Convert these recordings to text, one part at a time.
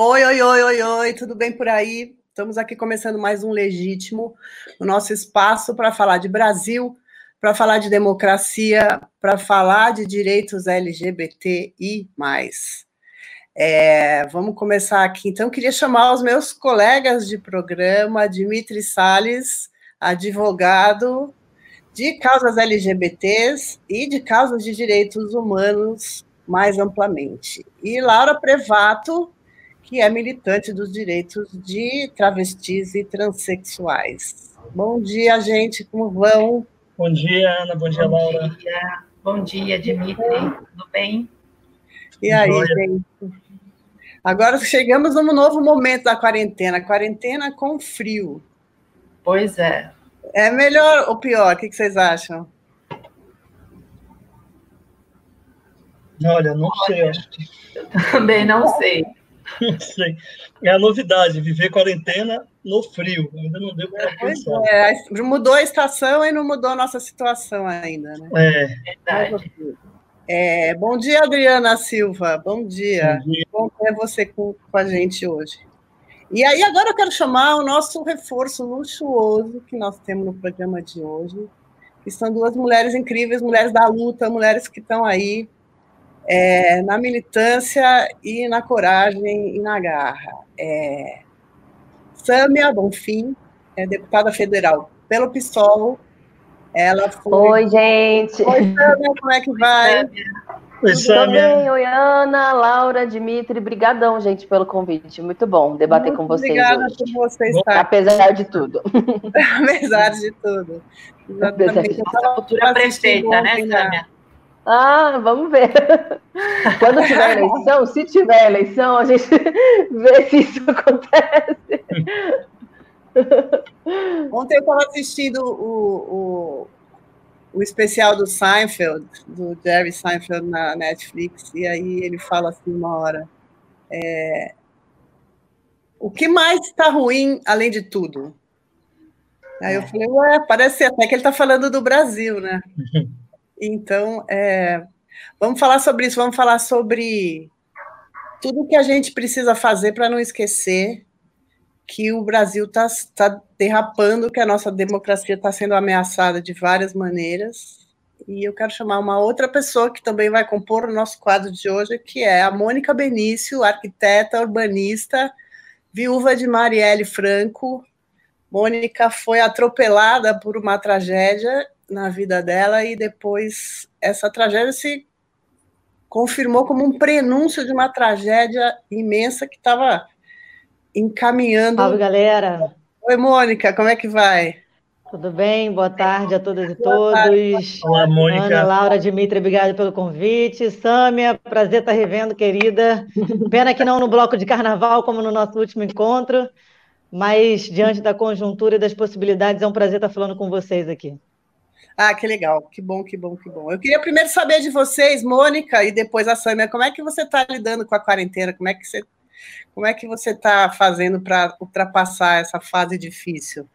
Oi, oi, oi, oi, oi, tudo bem por aí? Estamos aqui começando mais um Legítimo, o nosso espaço para falar de Brasil, para falar de democracia, para falar de direitos LGBTI. É, vamos começar aqui. Então, queria chamar os meus colegas de programa, Dimitri Salles, advogado de causas LGBTs e de causas de direitos humanos mais amplamente. E Laura Prevato, que é militante dos direitos de travestis e transexuais. Bom dia, gente, como vão? Bom dia, Ana, bom dia, bom Laura. Dia. Bom dia, Dimitri, tudo bem? E aí, gente? Agora chegamos num novo momento da quarentena, quarentena com frio. Pois é. É melhor ou pior? O que vocês acham? Olha, não sei, acho que... Eu também não sei. Não sei. É a novidade, viver quarentena no frio. Ainda não deu para pensar. É, mudou a estação e não mudou a nossa situação ainda, né? É. Verdade. É, bom dia, Adriana Silva. Bom dia. Bom, dia. bom ter você com, com a gente hoje. E aí, agora eu quero chamar o nosso reforço luxuoso que nós temos no programa de hoje, que são duas mulheres incríveis, mulheres da luta, mulheres que estão aí é, na militância e na coragem e na garra. É, Sâmia Bonfim, é deputada federal pelo PSOL. Ela foi... Oi, gente. Oi, Sâmia, como é que vai? Oi, Sâmia. bem? Oi, Ana, Laura, Dimitri, brigadão, gente, pelo convite. Muito bom debater Muito com vocês Obrigada hoje. por você estar Apesar de tudo. Apesar de tudo. Apesar de Nossa futura prefeita, né, Sâmia? Ah, vamos ver. Quando tiver eleição, se tiver eleição, a gente vê se isso acontece. Ontem eu estava assistindo o, o, o, especial do Seinfeld, do Jerry Seinfeld na Netflix, e aí ele fala assim uma hora. É, o que mais está ruim além de tudo? Aí eu falei, ué, parece até que ele está falando do Brasil, né? Então, é, vamos falar sobre isso, vamos falar sobre tudo que a gente precisa fazer para não esquecer que o Brasil está tá derrapando, que a nossa democracia está sendo ameaçada de várias maneiras. E eu quero chamar uma outra pessoa que também vai compor o nosso quadro de hoje, que é a Mônica Benício, arquiteta, urbanista, viúva de Marielle Franco. Mônica foi atropelada por uma tragédia na vida dela e depois essa tragédia se confirmou como um prenúncio de uma tragédia imensa que estava encaminhando. Salve, galera. Oi, Mônica, como é que vai? Tudo bem? Boa tarde a todas e todos. Olá, Mônica. Ana, Laura, Dimitri, obrigada pelo convite. Sâmia, prazer estar revendo, querida. Pena que não no bloco de carnaval, como no nosso último encontro, mas diante da conjuntura e das possibilidades, é um prazer estar falando com vocês aqui. Ah, que legal, que bom, que bom, que bom. Eu queria primeiro saber de vocês, Mônica, e depois a Sâmia, como é que você está lidando com a quarentena? Como é que você como é que você está fazendo para ultrapassar essa fase difícil?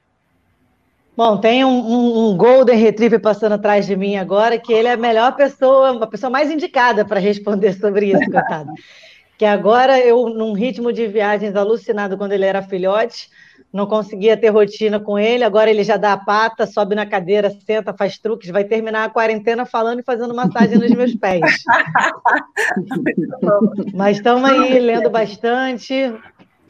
Bom, tem um, um, um, Golden Retriever passando atrás de mim agora, que ele é a melhor pessoa, a pessoa mais indicada para responder sobre isso, coitado. que agora eu, num ritmo de viagens alucinado quando ele era filhote, não conseguia ter rotina com ele, agora ele já dá a pata, sobe na cadeira, senta, faz truques, vai terminar a quarentena falando e fazendo massagem nos meus pés. Mas estamos aí lendo bastante,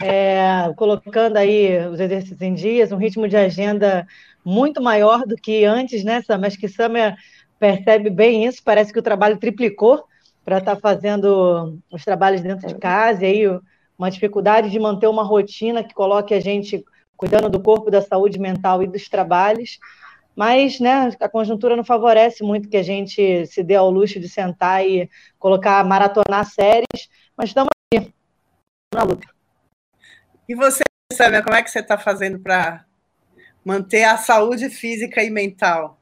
é, colocando aí os exercícios em dias, um ritmo de agenda muito maior do que antes, né, Sam? Acho que Samia percebe bem isso, parece que o trabalho triplicou para estar tá fazendo os trabalhos dentro de casa, e aí uma dificuldade de manter uma rotina que coloque a gente cuidando do corpo, da saúde mental e dos trabalhos. Mas né, a conjuntura não favorece muito que a gente se dê ao luxo de sentar e colocar, maratonar séries, mas estamos aqui, na luta. E você, Samia, como é que você está fazendo para manter a saúde física e mental?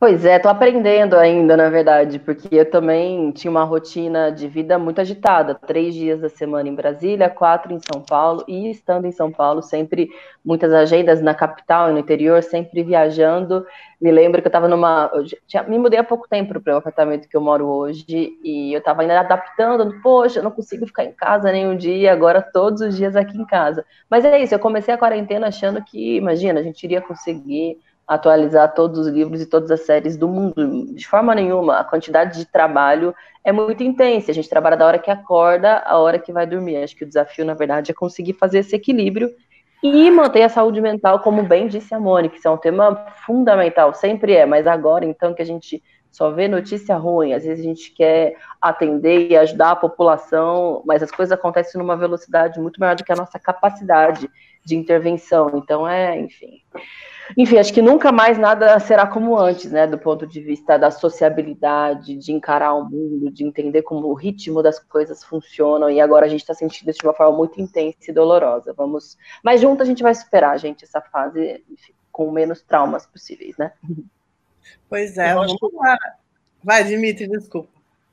Pois é, tô aprendendo ainda, na verdade, porque eu também tinha uma rotina de vida muito agitada, três dias da semana em Brasília, quatro em São Paulo, e estando em São Paulo, sempre muitas agendas na capital e no interior, sempre viajando. Me lembro que eu estava numa. Eu tinha, me mudei há pouco tempo para o apartamento que eu moro hoje, e eu estava ainda adaptando, poxa, eu não consigo ficar em casa nenhum dia, agora todos os dias aqui em casa. Mas é isso, eu comecei a quarentena achando que, imagina, a gente iria conseguir atualizar todos os livros e todas as séries do mundo. De forma nenhuma. A quantidade de trabalho é muito intensa. A gente trabalha da hora que acorda à hora que vai dormir. Acho que o desafio, na verdade, é conseguir fazer esse equilíbrio e manter a saúde mental, como bem disse a Mônica, que é um tema fundamental, sempre é, mas agora, então, que a gente só vê notícia ruim, às vezes a gente quer atender e ajudar a população, mas as coisas acontecem numa velocidade muito maior do que a nossa capacidade de intervenção. Então, é, enfim. Enfim, acho que nunca mais nada será como antes, né? Do ponto de vista da sociabilidade, de encarar o mundo, de entender como o ritmo das coisas funcionam. E agora a gente está sentindo isso de uma forma muito intensa e dolorosa. Vamos, mas junto a gente vai superar, gente, essa fase enfim, com menos traumas possíveis, né? Pois é, vamos lá. Vai, Dimitri, desculpa.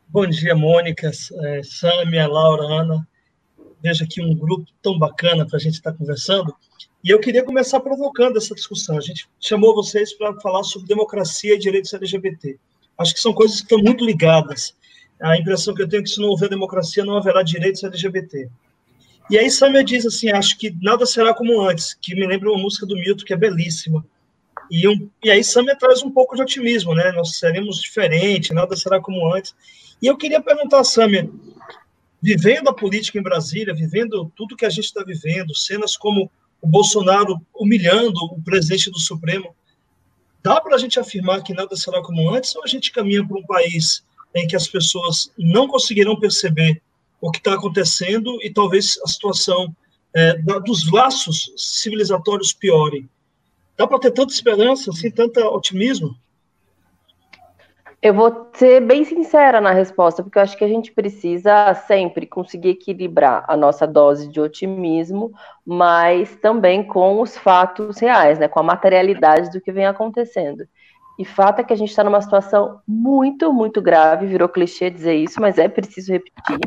Bom dia, Mônica, é, Sâmia, Laura, Ana. Veja aqui um grupo tão bacana para a gente estar tá conversando. E eu queria começar provocando essa discussão. A gente chamou vocês para falar sobre democracia e direitos LGBT. Acho que são coisas que estão muito ligadas. A impressão que eu tenho é que se não houver democracia, não haverá direitos LGBT. E aí Samia diz assim, acho que nada será como antes, que me lembra uma música do Milton, que é belíssima. E, um, e aí Samia traz um pouco de otimismo, né? Nós seremos diferentes, nada será como antes. E eu queria perguntar a Samia, vivendo a política em Brasília, vivendo tudo que a gente está vivendo, cenas como o Bolsonaro humilhando o presidente do Supremo. Dá para a gente afirmar que nada será como antes ou a gente caminha para um país em que as pessoas não conseguirão perceber o que está acontecendo e talvez a situação é, dos laços civilizatórios piorem? Dá para ter tanta esperança, assim, tanto otimismo? Eu vou ser bem sincera na resposta, porque eu acho que a gente precisa sempre conseguir equilibrar a nossa dose de otimismo, mas também com os fatos reais, né, com a materialidade do que vem acontecendo. E fato é que a gente está numa situação muito, muito grave, virou clichê dizer isso, mas é preciso repetir,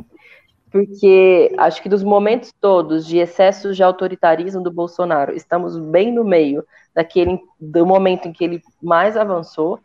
porque acho que dos momentos todos de excesso de autoritarismo do Bolsonaro, estamos bem no meio daquele do momento em que ele mais avançou,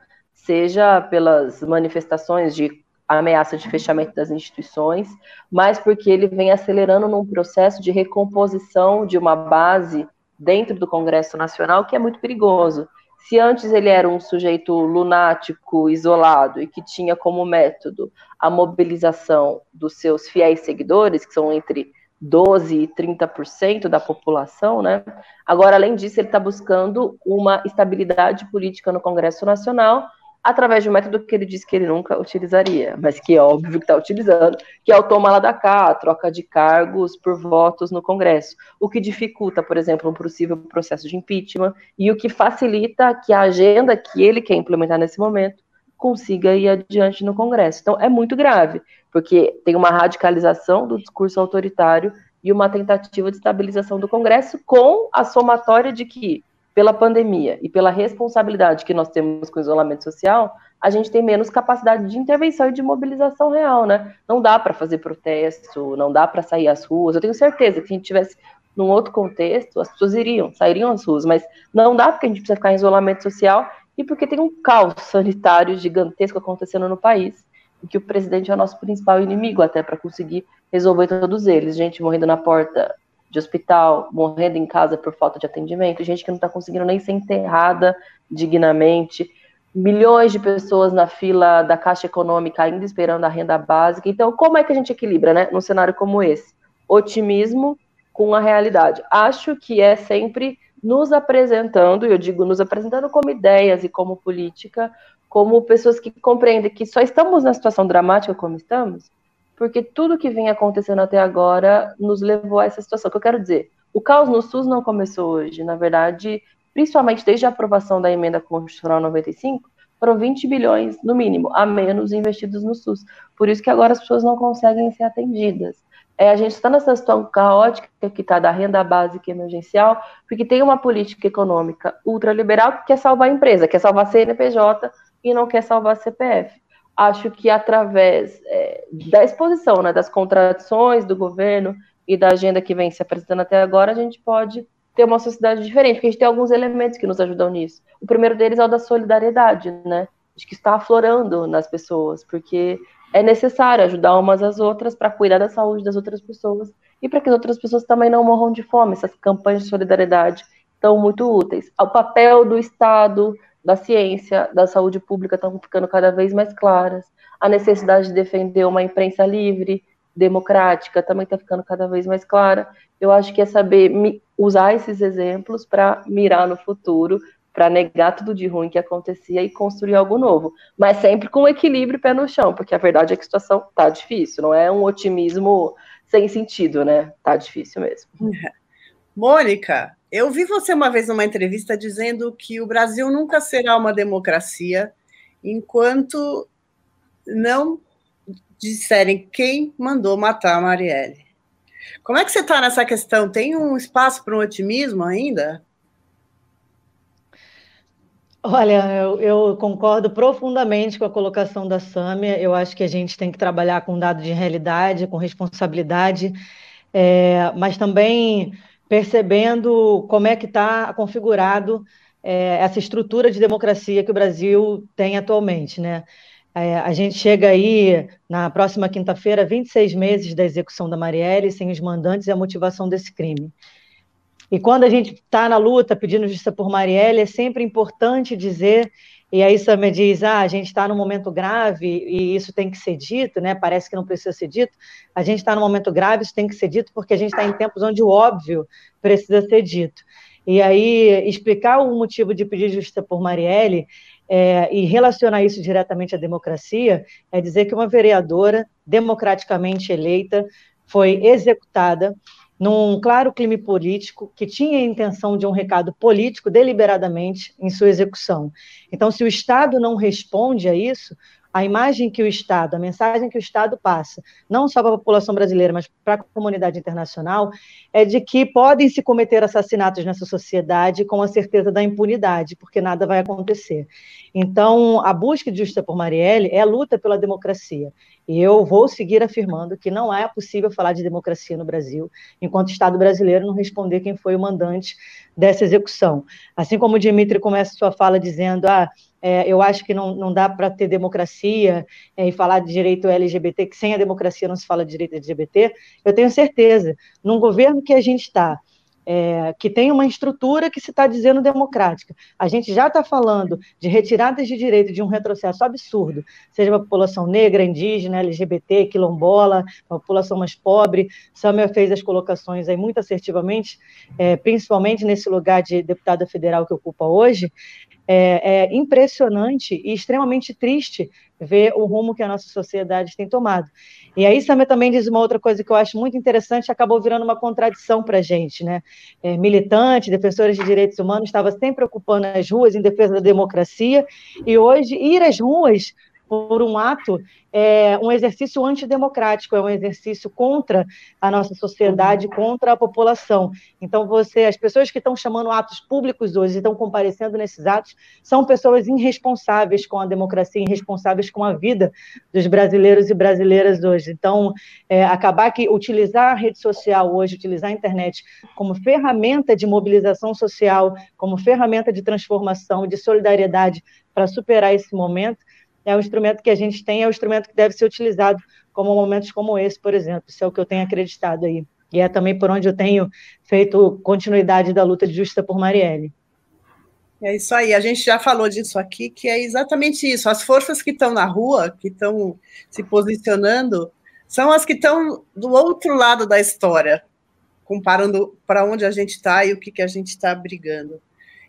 seja pelas manifestações de ameaça de fechamento das instituições, mas porque ele vem acelerando num processo de recomposição de uma base dentro do Congresso Nacional que é muito perigoso. Se antes ele era um sujeito lunático, isolado e que tinha como método a mobilização dos seus fiéis seguidores, que são entre 12 e 30% da população, né? Agora, além disso, ele está buscando uma estabilidade política no Congresso Nacional através de um método que ele disse que ele nunca utilizaria, mas que é óbvio que está utilizando, que é o toma lá da cá, a troca de cargos por votos no Congresso, o que dificulta, por exemplo, um possível processo de impeachment e o que facilita que a agenda que ele quer implementar nesse momento consiga ir adiante no Congresso. Então, é muito grave, porque tem uma radicalização do discurso autoritário e uma tentativa de estabilização do Congresso com a somatória de que pela pandemia e pela responsabilidade que nós temos com o isolamento social, a gente tem menos capacidade de intervenção e de mobilização real, né? Não dá para fazer protesto, não dá para sair às ruas. Eu tenho certeza que se a gente tivesse num outro contexto, as pessoas iriam, sairiam às ruas, mas não dá porque a gente precisa ficar em isolamento social e porque tem um caos sanitário gigantesco acontecendo no país e que o presidente é o nosso principal inimigo até para conseguir resolver todos eles. Gente morrendo na porta de hospital, morrendo em casa por falta de atendimento, gente que não está conseguindo nem ser enterrada dignamente, milhões de pessoas na fila da Caixa Econômica ainda esperando a renda básica. Então, como é que a gente equilibra, né, num cenário como esse? Otimismo com a realidade. Acho que é sempre nos apresentando, eu digo nos apresentando como ideias e como política, como pessoas que compreendem que só estamos na situação dramática como estamos, porque tudo que vem acontecendo até agora nos levou a essa situação. O que eu quero dizer, o caos no SUS não começou hoje, na verdade, principalmente desde a aprovação da emenda constitucional 95, foram 20 bilhões, no mínimo, a menos investidos no SUS. Por isso que agora as pessoas não conseguem ser atendidas. É, a gente está nessa situação caótica que está da renda básica emergencial, porque tem uma política econômica ultraliberal que quer salvar a empresa, quer salvar a CNPJ e não quer salvar a CPF. Acho que através é, da exposição, né, das contradições do governo e da agenda que vem se apresentando até agora, a gente pode ter uma sociedade diferente, porque a gente tem alguns elementos que nos ajudam nisso. O primeiro deles é o da solidariedade, né? De que está aflorando nas pessoas, porque é necessário ajudar umas às outras para cuidar da saúde das outras pessoas e para que as outras pessoas também não morram de fome. Essas campanhas de solidariedade estão muito úteis. O papel do Estado, da ciência, da saúde pública estão ficando cada vez mais claras. A necessidade de defender uma imprensa livre, democrática, também está ficando cada vez mais clara. Eu acho que é saber usar esses exemplos para mirar no futuro, para negar tudo de ruim que acontecia e construir algo novo. Mas sempre com equilíbrio e pé no chão, porque a verdade é que a situação está difícil, não é um otimismo sem sentido, né? Tá difícil mesmo. Mônica, eu vi você uma vez numa entrevista dizendo que o Brasil nunca será uma democracia enquanto não disserem quem mandou matar a Marielle. Como é que você está nessa questão? Tem um espaço para um otimismo ainda? Olha, eu, eu, concordo profundamente com a colocação da Sâmia. Eu acho que a gente tem que trabalhar com dado de realidade, com responsabilidade, é, mas também percebendo como é que está configurado é, essa estrutura de democracia que o Brasil tem atualmente, né? É, a gente chega aí, na próxima quinta-feira, 26 meses da execução da Marielle, sem os mandantes e a motivação desse crime. E quando a gente está na luta pedindo justiça por Marielle, é sempre importante dizer, e aí Samia diz, ah, a gente está num momento grave e isso tem que ser dito, né? Parece que não precisa ser dito. A gente está num momento grave, isso tem que ser dito porque a gente está em tempos onde o óbvio precisa ser dito. E aí, explicar o motivo de pedir justiça por Marielle é, e relacionar isso diretamente à democracia é dizer que uma vereadora democraticamente eleita foi executada num claro clima político que tinha a intenção de um recado político deliberadamente em sua execução. Então, se o Estado não responde a isso, a imagem que o Estado, a mensagem que o Estado passa, não só para a população brasileira, mas para a comunidade internacional, é de que podem se cometer assassinatos nessa sociedade com a certeza da impunidade, porque nada vai acontecer. Então, a busca de justiça por Marielle é a luta pela democracia. E eu vou seguir afirmando que não é possível falar de democracia no Brasil enquanto o Estado brasileiro não responder quem foi o mandante dessa execução. Assim como o Dimitri começa sua fala dizendo, ah, é, eu acho que não, não dá para ter democracia é, e falar de direito LGBT, que sem a democracia não se fala de direito LGBT, eu tenho certeza, num governo que a gente está, é, que tem uma estrutura que se está dizendo democrática. A gente já está falando de retiradas de direito de um retrocesso absurdo, seja para a população negra, indígena, LGBT, quilombola, a população mais pobre. Samuel fez as colocações aí muito assertivamente, é, principalmente nesse lugar de deputada federal que ocupa hoje, é, é impressionante e extremamente triste ver o rumo que a nossa sociedade tem tomado. E aí, Samia também diz uma outra coisa que eu acho muito interessante, acabou virando uma contradição para a gente, né? É, militante, defensores de direitos humanos, estava sempre ocupando as ruas em defesa da democracia, e hoje ir às ruas por um ato é um exercício antidemocrático, é um exercício contra a nossa sociedade, contra a população. Então, você, as pessoas que estão chamando atos públicos hoje estão comparecendo nesses atos, são pessoas irresponsáveis com a democracia, irresponsáveis com a vida dos brasileiros e brasileiras hoje. Então, é, acabar que utilizar a rede social hoje, utilizar a internet como ferramenta de mobilização social, como ferramenta de transformação, de solidariedade para superar esse momento, é um instrumento que a gente tem, é um instrumento que deve ser utilizado como momentos como esse, por exemplo. Isso é o que eu tenho acreditado aí. E é também por onde eu tenho feito continuidade da luta de justiça por Marielle. É isso aí, a gente já falou disso aqui, que é exatamente isso. As forças que estão na rua, que estão se posicionando, são as que estão do outro lado da história, comparando para onde a gente está e o que, que a gente está brigando.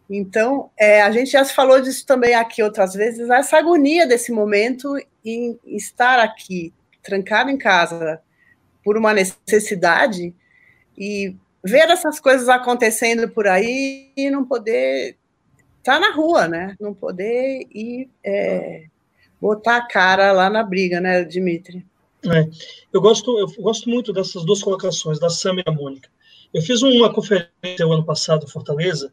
Então, é, a gente já falou disso também aqui outras vezes, essa agonia desse momento em estar aqui, trancado em casa, por uma necessidade, e ver essas coisas acontecendo por aí e não poder estar tá na rua, né? Não poder ir é, botar a cara lá na briga, né, Dimitri? É, eu, gosto, eu gosto muito dessas duas colocações, da Sam e da Mônica. Eu fiz uma conferência o ano passado em Fortaleza,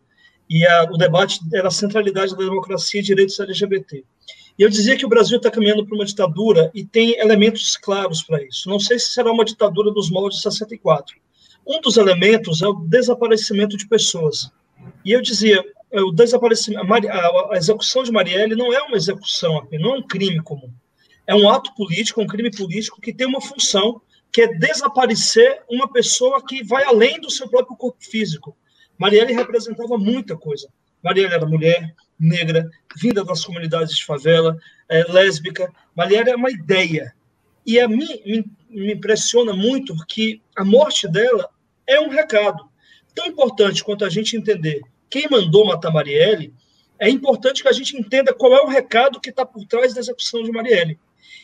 e a, o debate era a centralidade da democracia e direitos LGBT. E eu dizia que o Brasil está caminhando para uma ditadura e tem elementos claros para isso. Não sei se será uma ditadura dos moldes de 64. Um dos elementos é o desaparecimento de pessoas. E eu dizia, é, o desaparecimento, a, execução de Marielle não é uma execução, não é um crime comum. É um ato político, um crime político que tem uma função que é desaparecer uma pessoa que vai além do seu próprio corpo físico. Marielle representava muita coisa. Marielle era mulher, negra, vinda das comunidades de favela, é, lésbica. Marielle é uma ideia. E a mim me, impressiona muito que a morte dela é um recado. Tão importante quanto a gente entender quem mandou matar Marielle, é importante que a gente entenda qual é o recado que está por trás da execução de Marielle.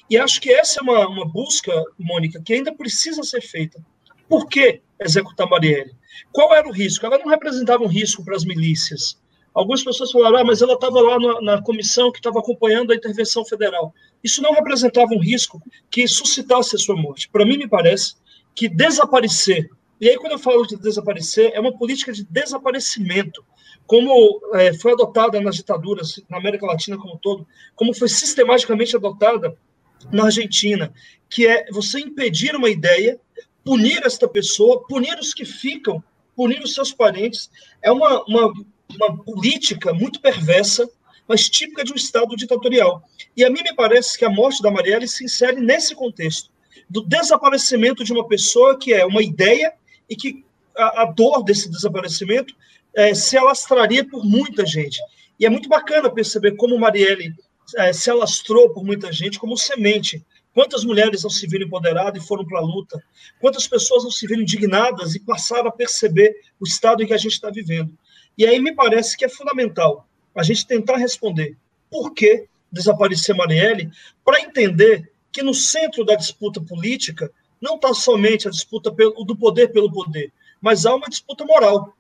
E acho que essa é uma, uma busca, Mônica, que ainda precisa ser feita. Por que executar Marielle? Qual era o risco? Ela não representava um risco para as milícias. Algumas pessoas falaram, ah, mas ela estava lá na, na, comissão que estava acompanhando a intervenção federal. Isso não representava um risco que suscitasse a sua morte. Para mim, me parece que desaparecer, e aí quando eu falo de desaparecer, é uma política de desaparecimento, como é, foi adotada nas ditaduras, na América Latina como um todo, como foi sistematicamente adotada na Argentina, que é você impedir uma ideia, punir esta pessoa, punir os que ficam, punir os seus parentes. É uma, uma, uma política muito perversa, mas típica de um Estado ditatorial. E a mim me parece que a morte da Marielle se insere nesse contexto, do desaparecimento de uma pessoa que é uma ideia e que a, a dor desse desaparecimento é, se alastraria por muita gente. E é muito bacana perceber como Marielle é, se alastrou por muita gente como semente. Quantas mulheres não se viram empoderadas e foram para a luta? Quantas pessoas não se viram indignadas e passaram a perceber o estado em que a gente está vivendo? E aí me parece que é fundamental a gente tentar responder por que desaparecer Marielle, para entender que no centro da disputa política não está somente a disputa pelo, do poder pelo poder, mas há uma disputa moral.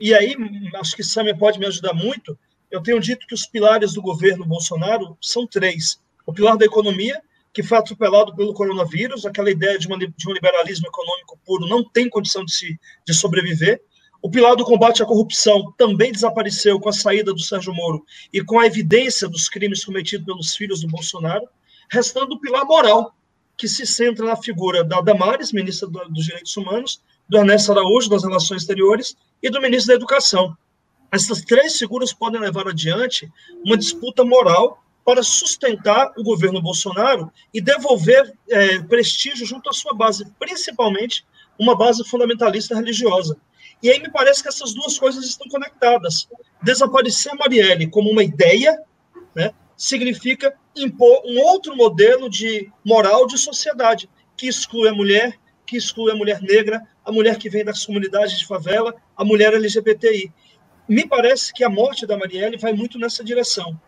E aí, acho que Samia pode me ajudar muito, eu tenho dito que os pilares do governo Bolsonaro são três. O pilar da economia, que foi atropelado pelo coronavírus, aquela ideia de, uma, de um liberalismo econômico puro não tem condição de, se, de sobreviver. O pilar do combate à corrupção também desapareceu com a saída do Sérgio Moro e com a evidência dos crimes cometidos pelos filhos do Bolsonaro, restando o pilar moral, que se centra na figura da Damares, ministra dos Direitos Humanos, do Ernesto Araújo, das Relações Exteriores, e do ministro da Educação. Essas três figuras podem levar adiante uma disputa moral para sustentar o governo Bolsonaro e devolver é, prestígio junto à sua base, principalmente uma base fundamentalista religiosa. E aí me parece que essas duas coisas estão conectadas. Desaparecer Marielle como uma ideia, né, significa impor um outro modelo de moral de sociedade, que exclui a mulher, que exclui a mulher negra, a mulher que vem das comunidades de favela, a mulher LGBTI me parece que a morte da Marielle vai muito nessa direção.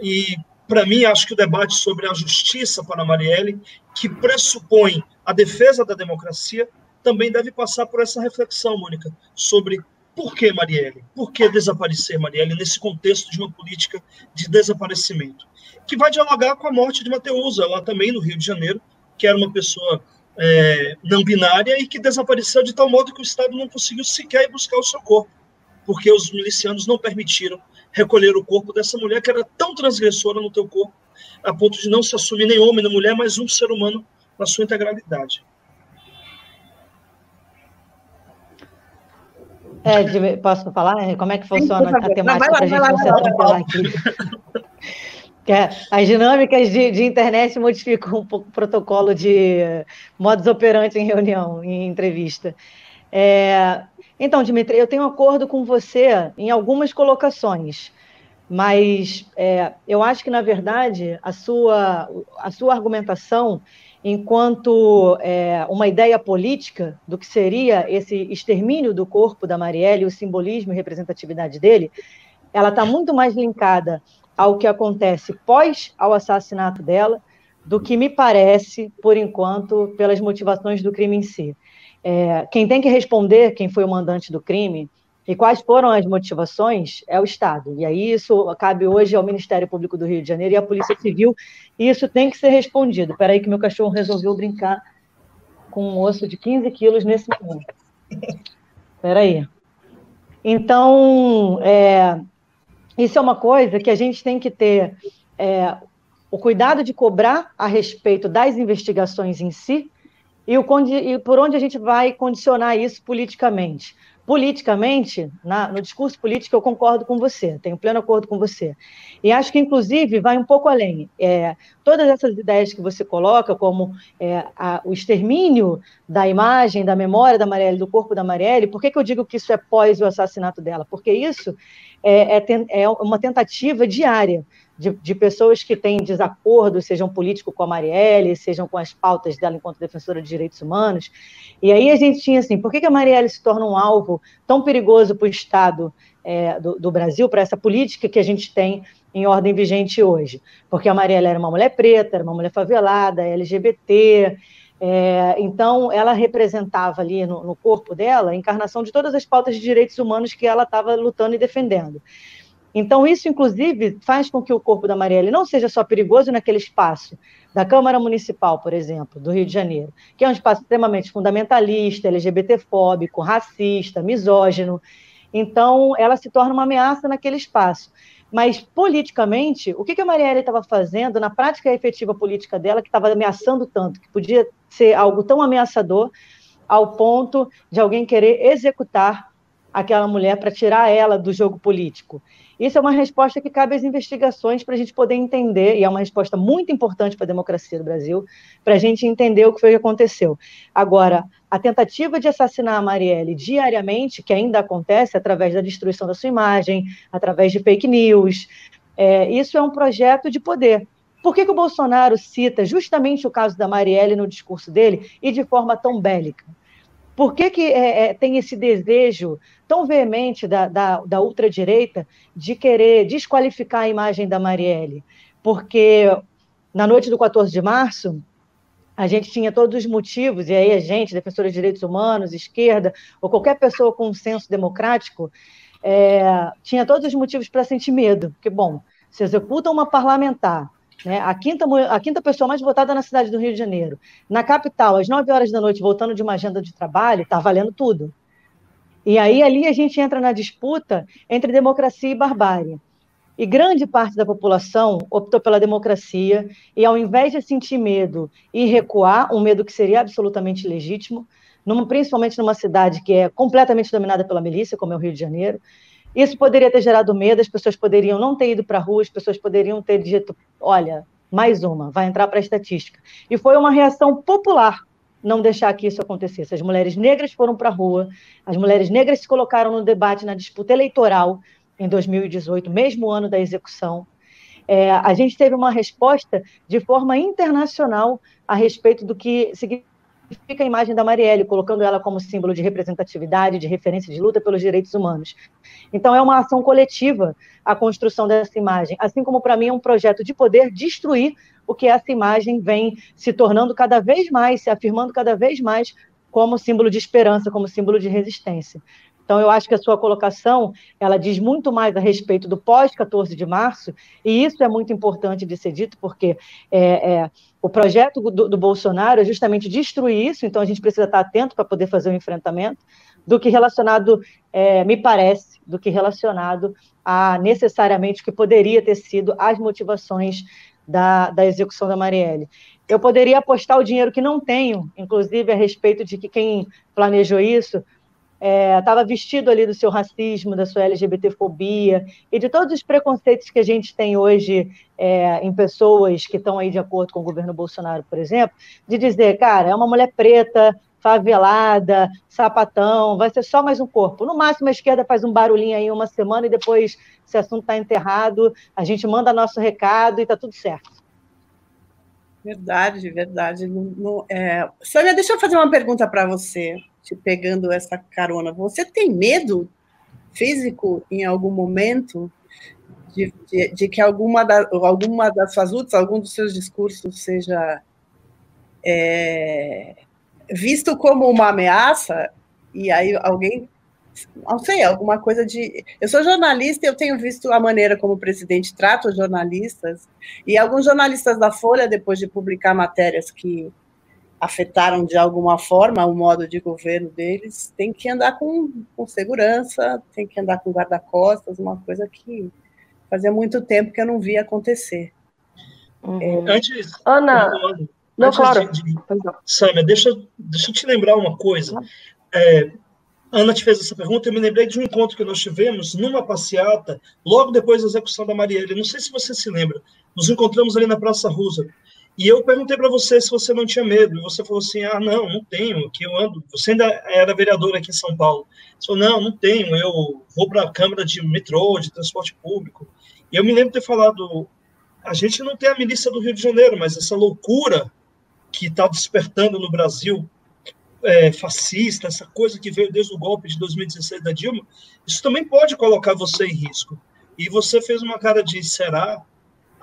E, para mim, acho que o debate sobre a justiça para Marielle, que pressupõe a defesa da democracia, também deve passar por essa reflexão, Mônica, sobre por que Marielle? Por que desaparecer Marielle nesse contexto de uma política de desaparecimento? Que vai dialogar com a morte de Mateusa, lá também no Rio de Janeiro, que era uma pessoa é, não binária e que desapareceu de tal modo que o Estado não conseguiu sequer buscar o seu corpo porque os milicianos não permitiram recolher o corpo dessa mulher que era tão transgressora no teu corpo, a ponto de não se assumir nem homem nem mulher, mas um ser humano na sua integralidade. É, posso falar? Como é que funciona Sim, a temática para a gente atropelar aqui? É, as dinâmicas de, de, internet modificam um pouco o protocolo de modus operandi em reunião, em entrevista. É, então, Dimitri, eu tenho acordo com você em algumas colocações, mas é, eu acho que, na verdade, a sua, a sua argumentação, enquanto é, uma ideia política do que seria esse extermínio do corpo da Marielle, o simbolismo e representatividade dele, ela está muito mais linkada ao que acontece pós ao assassinato dela do que me parece, por enquanto, pelas motivações do crime em si. É, quem tem que responder quem foi o mandante do crime e quais foram as motivações é o Estado. E aí isso cabe hoje ao Ministério Público do Rio de Janeiro e à Polícia Civil, e isso tem que ser respondido. Espera aí que meu cachorro resolveu brincar com um osso de 15 quilos nesse momento. Espera aí. Então, é, isso é uma coisa que a gente tem que ter é, o cuidado de cobrar a respeito das investigações em si e, o, e por onde a gente vai condicionar isso politicamente politicamente, na, no discurso político, eu concordo com você, tenho pleno acordo com você. E acho que, inclusive, vai um pouco além. É, todas essas ideias que você coloca, como é, a, o extermínio da imagem, da memória da Marielle, do corpo da Marielle, por que, que eu digo que isso é pós o assassinato dela? Porque isso é, é, é uma tentativa diária de, de, pessoas que têm desacordo, sejam políticos com a Marielle, sejam com as pautas dela enquanto defensora de direitos humanos. E aí a gente tinha assim, por que, que a Marielle se torna um alvo tão perigoso para o Estado é, do, do, Brasil, para essa política que a gente tem em ordem vigente hoje? Porque a Marielle era uma mulher preta, era uma mulher favelada, LGBT, é, então, ela representava ali no, no, corpo dela a encarnação de todas as pautas de direitos humanos que ela estava lutando e defendendo. Então, isso, inclusive, faz com que o corpo da Marielle não seja só perigoso naquele espaço da Câmara Municipal, por exemplo, do Rio de Janeiro, que é um espaço extremamente fundamentalista, LGBTfóbico, racista, misógino. Então, ela se torna uma ameaça naquele espaço. Mas, politicamente, o que a Marielle estava fazendo na prática efetiva política dela, que estava ameaçando tanto, que podia ser algo tão ameaçador, ao ponto de alguém querer executar aquela mulher para tirar ela do jogo político? Isso é uma resposta que cabe às investigações para a gente poder entender, e é uma resposta muito importante para a democracia do Brasil, para a gente entender o que foi que aconteceu. Agora, a tentativa de assassinar a Marielle diariamente, que ainda acontece através da destruição da sua imagem, através de fake news, é, isso é um projeto de poder. Por que, que o Bolsonaro cita justamente o caso da Marielle no discurso dele e de forma tão bélica? Por que, que é, é, tem esse desejo tão veemente da, da, da ultradireita de querer desqualificar a imagem da Marielle? Porque na noite do 14 de março, a gente tinha todos os motivos, e aí a gente, defensores de direitos humanos, esquerda, ou qualquer pessoa com um senso democrático, é, tinha todos os motivos para sentir medo. Porque, bom, se executa uma parlamentar né? A, quinta, a quinta pessoa mais votada na cidade do Rio de Janeiro. Na capital, às 9 horas da noite, voltando de uma agenda de trabalho, está valendo tudo. E aí ali a gente entra na disputa entre democracia e barbárie. E grande parte da população optou pela democracia, e ao invés de sentir medo e recuar, um medo que seria absolutamente legítimo, numa, principalmente numa cidade que é completamente dominada pela milícia, como é o Rio de Janeiro, isso poderia ter gerado medo, as pessoas poderiam não ter ido para a rua, as pessoas poderiam ter dito: olha, mais uma, vai entrar para a estatística. E foi uma reação popular não deixar que isso acontecesse. As mulheres negras foram para a rua, as mulheres negras se colocaram no debate na disputa eleitoral em 2018, mesmo ano da execução. É, a gente teve uma resposta de forma internacional a respeito do que significa fica a imagem da Marielle, colocando ela como símbolo de representatividade, de referência de luta pelos direitos humanos. Então, é uma ação coletiva a construção dessa imagem, assim como para mim é um projeto de poder destruir o que essa imagem vem se tornando cada vez mais, se afirmando cada vez mais como símbolo de esperança, como símbolo de resistência. Então, eu acho que a sua colocação, ela diz muito mais a respeito do pós-14 de março, e isso é muito importante de ser dito, porque é, é, o projeto do, do, Bolsonaro é justamente destruir isso, então a gente precisa estar atento para poder fazer o um enfrentamento, do que relacionado, é, me parece, do que relacionado a necessariamente o que poderia ter sido as motivações da, da execução da Marielle. Eu poderia apostar o dinheiro que não tenho, inclusive a respeito de que quem planejou isso estava é, vestido ali do seu racismo, da sua LGBTfobia e de todos os preconceitos que a gente tem hoje é, em pessoas que estão aí de acordo com o governo Bolsonaro, por exemplo, de dizer, cara, é uma mulher preta, favelada, sapatão, vai ser só mais um corpo. No máximo, a esquerda faz um barulhinho aí uma semana e depois, se o assunto está enterrado, a gente manda nosso recado e está tudo certo. Verdade, verdade. No, no, é... Sônia, deixa eu fazer uma pergunta para você te pegando essa carona. Você tem medo físico em algum momento de, de, de que alguma, da, alguma das suas lutas, algum dos seus discursos seja é, visto como uma ameaça e aí alguém não sei, alguma coisa de. Eu sou jornalista e eu tenho visto a maneira como o presidente trata os jornalistas, e alguns jornalistas da Folha, depois de publicar matérias que afetaram de alguma forma o modo de governo deles, tem que andar com, com segurança, tem que andar com guarda-costas, uma coisa que fazia muito tempo que eu não via acontecer. Uhum. Antes, Ana, não, antes claro. de, de, Sâmia, deixa, deixa eu te lembrar uma coisa. É, Ana te fez essa pergunta, eu me lembrei de um encontro que nós tivemos numa passeata, logo depois da execução da Marielle. Não sei se você se lembra. Nos encontramos ali na Praça Rosa. E eu perguntei para você se você não tinha medo. E você falou assim: ah, não, não tenho, que eu ando. Você ainda era vereador aqui em São Paulo. Você falou: não, não tenho, eu vou para a Câmara de metrô, de transporte público. E eu me lembro de ter falado: a gente não tem a milícia do Rio de Janeiro, mas essa loucura que está despertando no Brasil é, fascista, essa coisa que veio desde o golpe de 2016 da Dilma, isso também pode colocar você em risco. E você fez uma cara de será?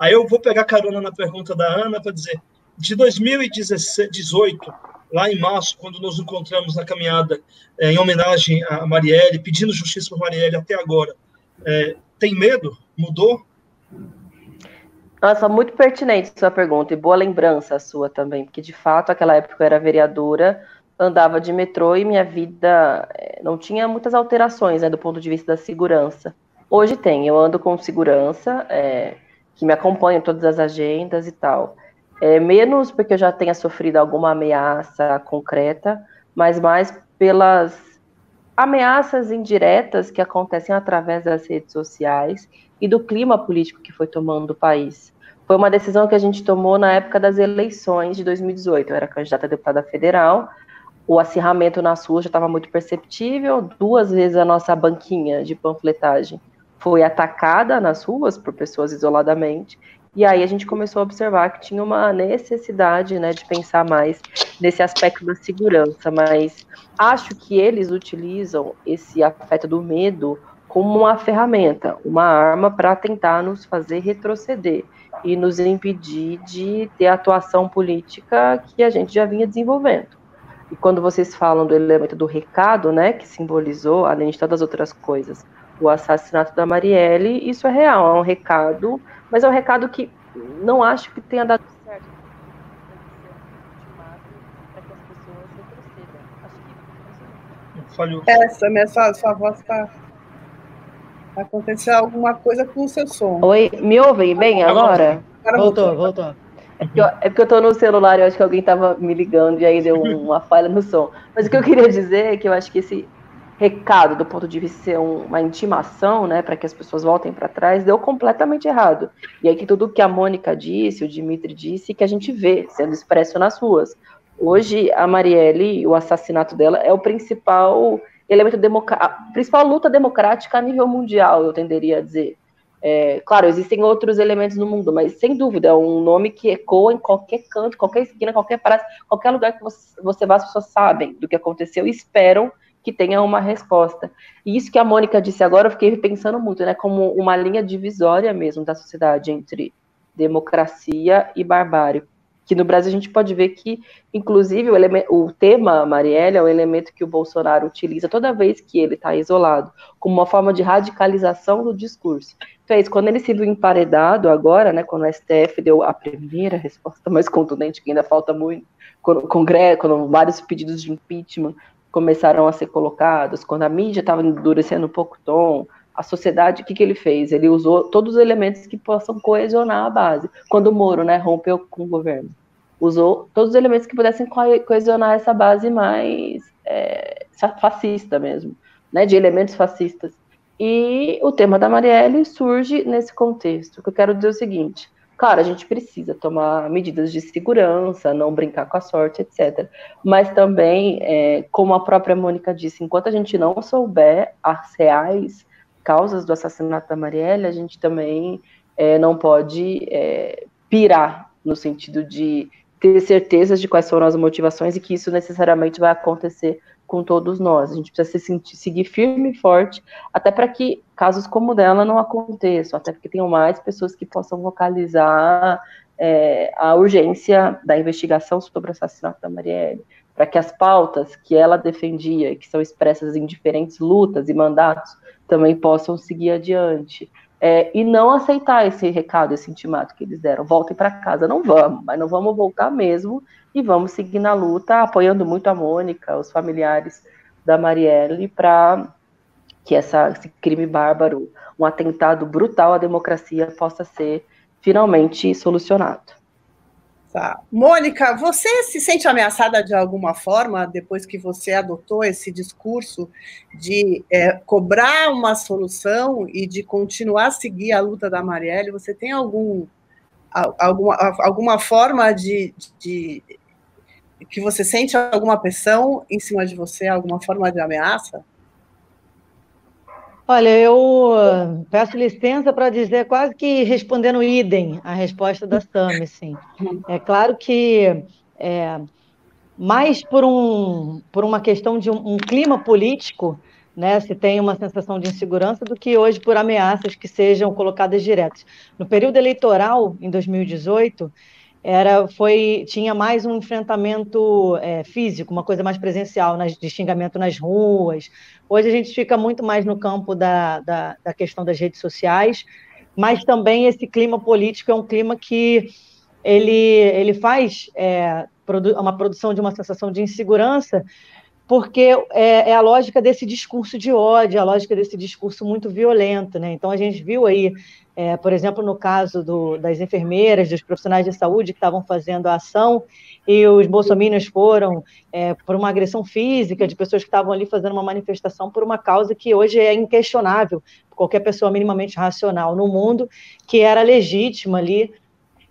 Aí eu vou pegar carona na pergunta da Ana para dizer, de 2018, lá em março, quando nos encontramos na caminhada é, em homenagem a Marielle, pedindo justiça para Marielle até agora, é, tem medo? Mudou? Nossa, muito pertinente sua pergunta e boa lembrança a sua também, porque de fato, aquela época eu era vereadora, andava de metrô e minha vida eh, não tinha muitas alterações né, do ponto de vista da segurança. Hoje tem, eu ando com segurança, é, que me acompanha em todas as agendas e tal. É, menos porque eu já tenha sofrido alguma ameaça concreta, mas mais pelas ameaças indiretas que acontecem através das redes sociais e do clima político que foi tomando o país. Foi uma decisão que a gente tomou na época das eleições de 2018. Eu era candidata a deputada federal, o acirramento nas ruas já estava muito perceptível. Duas vezes a nossa banquinha de panfletagem foi atacada nas ruas por pessoas isoladamente. E aí a gente começou a observar que tinha uma necessidade né, de pensar mais nesse aspecto da segurança. Mas acho que eles utilizam esse afeto do medo como uma ferramenta, uma arma para tentar nos fazer retroceder e nos impedir de ter a atuação política que a gente já vinha desenvolvendo. E quando vocês falam do elemento do recado, né, que simbolizou, além de todas as outras coisas, o assassinato da Marielle, isso é real, é um recado, mas é um recado que não acho que tenha dado certo. Falhou. Essa, minha, sua, sua voz está. Vai acontecer alguma coisa com o seu som. Oi, me ouvem bem agora? Voltou, voltou. É porque, eu, é porque eu tô no celular e eu acho que alguém tava me ligando e aí deu uma falha no som. Mas o que eu queria dizer é que eu acho que esse recado, do ponto de vista de ser uma intimação, né, para que as pessoas voltem para trás, deu completamente errado. E aí que tudo que a Mônica disse, o Dimitri disse, que a gente vê sendo expresso nas ruas. Hoje, a Marielle, o assassinato dela, é o principal elemento democrático, a principal luta democrática a nível mundial, eu tenderia a dizer. É, claro, existem outros elementos no mundo, mas sem dúvida é um nome que ecoa em qualquer canto, qualquer esquina, qualquer praça, qualquer lugar que você, você vá, as pessoas sabem do que aconteceu e esperam que tenha uma resposta. E isso que a Mônica disse agora, eu fiquei pensando muito, né, como uma linha divisória mesmo da sociedade entre democracia e barbárie que no Brasil a gente pode ver que, inclusive, o, o tema Marielle é o elemento que o Bolsonaro utiliza toda vez que ele está isolado, como uma forma de radicalização do discurso. Então é isso, quando ele se viu emparedado agora, né, quando o STF deu a primeira resposta mais contundente, que ainda falta muito, quando, Congresso, quando vários pedidos de impeachment começaram a ser colocados, quando a mídia estava endurecendo um pouco o tom, a sociedade, o que, que ele fez? Ele usou todos os elementos que possam coesionar a base. Quando o Moro né, rompeu com o governo, usou todos os elementos que pudessem coesionar essa base mais é, fascista mesmo, né, de elementos fascistas. E o tema da Marielle surge nesse contexto. O que eu quero dizer é o seguinte: claro, a gente precisa tomar medidas de segurança, não brincar com a sorte, etc. Mas também, é, como a própria Mônica disse, enquanto a gente não souber as reais causas do assassinato da Marielle, a gente também é, não pode é, pirar no sentido de ter certezas de quais foram as motivações e que isso necessariamente vai acontecer com todos nós. A gente precisa se sentir, seguir firme e forte, até para que casos como o dela não aconteçam, até porque tenham mais pessoas que possam vocalizar é, a urgência da investigação sobre o assassinato da Marielle, para que as pautas que ela defendia, que são expressas em diferentes lutas e mandatos, também possam seguir adiante. É, e não aceitar esse recado, esse intimato que eles deram. Voltem para casa. Não vamos, mas não vamos voltar mesmo e vamos seguir na luta, apoiando muito a Mônica, os familiares da Marielle, para que essa, esse crime bárbaro, um atentado brutal à democracia, possa ser finalmente solucionado. Tá. Mônica, você se sente ameaçada de alguma forma depois que você adotou esse discurso de é, cobrar uma solução e de continuar a seguir a luta da Marielle? Você tem algum, alguma, alguma forma de, de, de que você sente alguma pressão em cima de você, alguma forma de ameaça? Olha, eu ah, peço licença para dizer quase que respondendo idem a resposta da Sami, sim. É claro que é, mais por, um, por uma questão de um, um, clima político, né, se tem uma sensação de insegurança, do que hoje por ameaças que sejam colocadas diretas. No período eleitoral, em 2018, era foi tinha mais um enfrentamento é, físico, uma coisa mais presencial, nas, de xingamento nas ruas. Hoje a gente fica muito mais no campo da, da, da questão das redes sociais, mas também esse clima político é um clima que ele, ele faz é, produ uma produção de uma sensação de insegurança, porque é, é, a lógica desse discurso de ódio, a lógica desse discurso muito violento, né? Então a gente viu aí é, por exemplo, no caso do, das enfermeiras, dos profissionais de saúde que estavam fazendo a ação, e os bolsominions foram é, por uma agressão física de pessoas que estavam ali fazendo uma manifestação por uma causa que hoje é inquestionável, qualquer pessoa minimamente racional no mundo, que era legítima ali.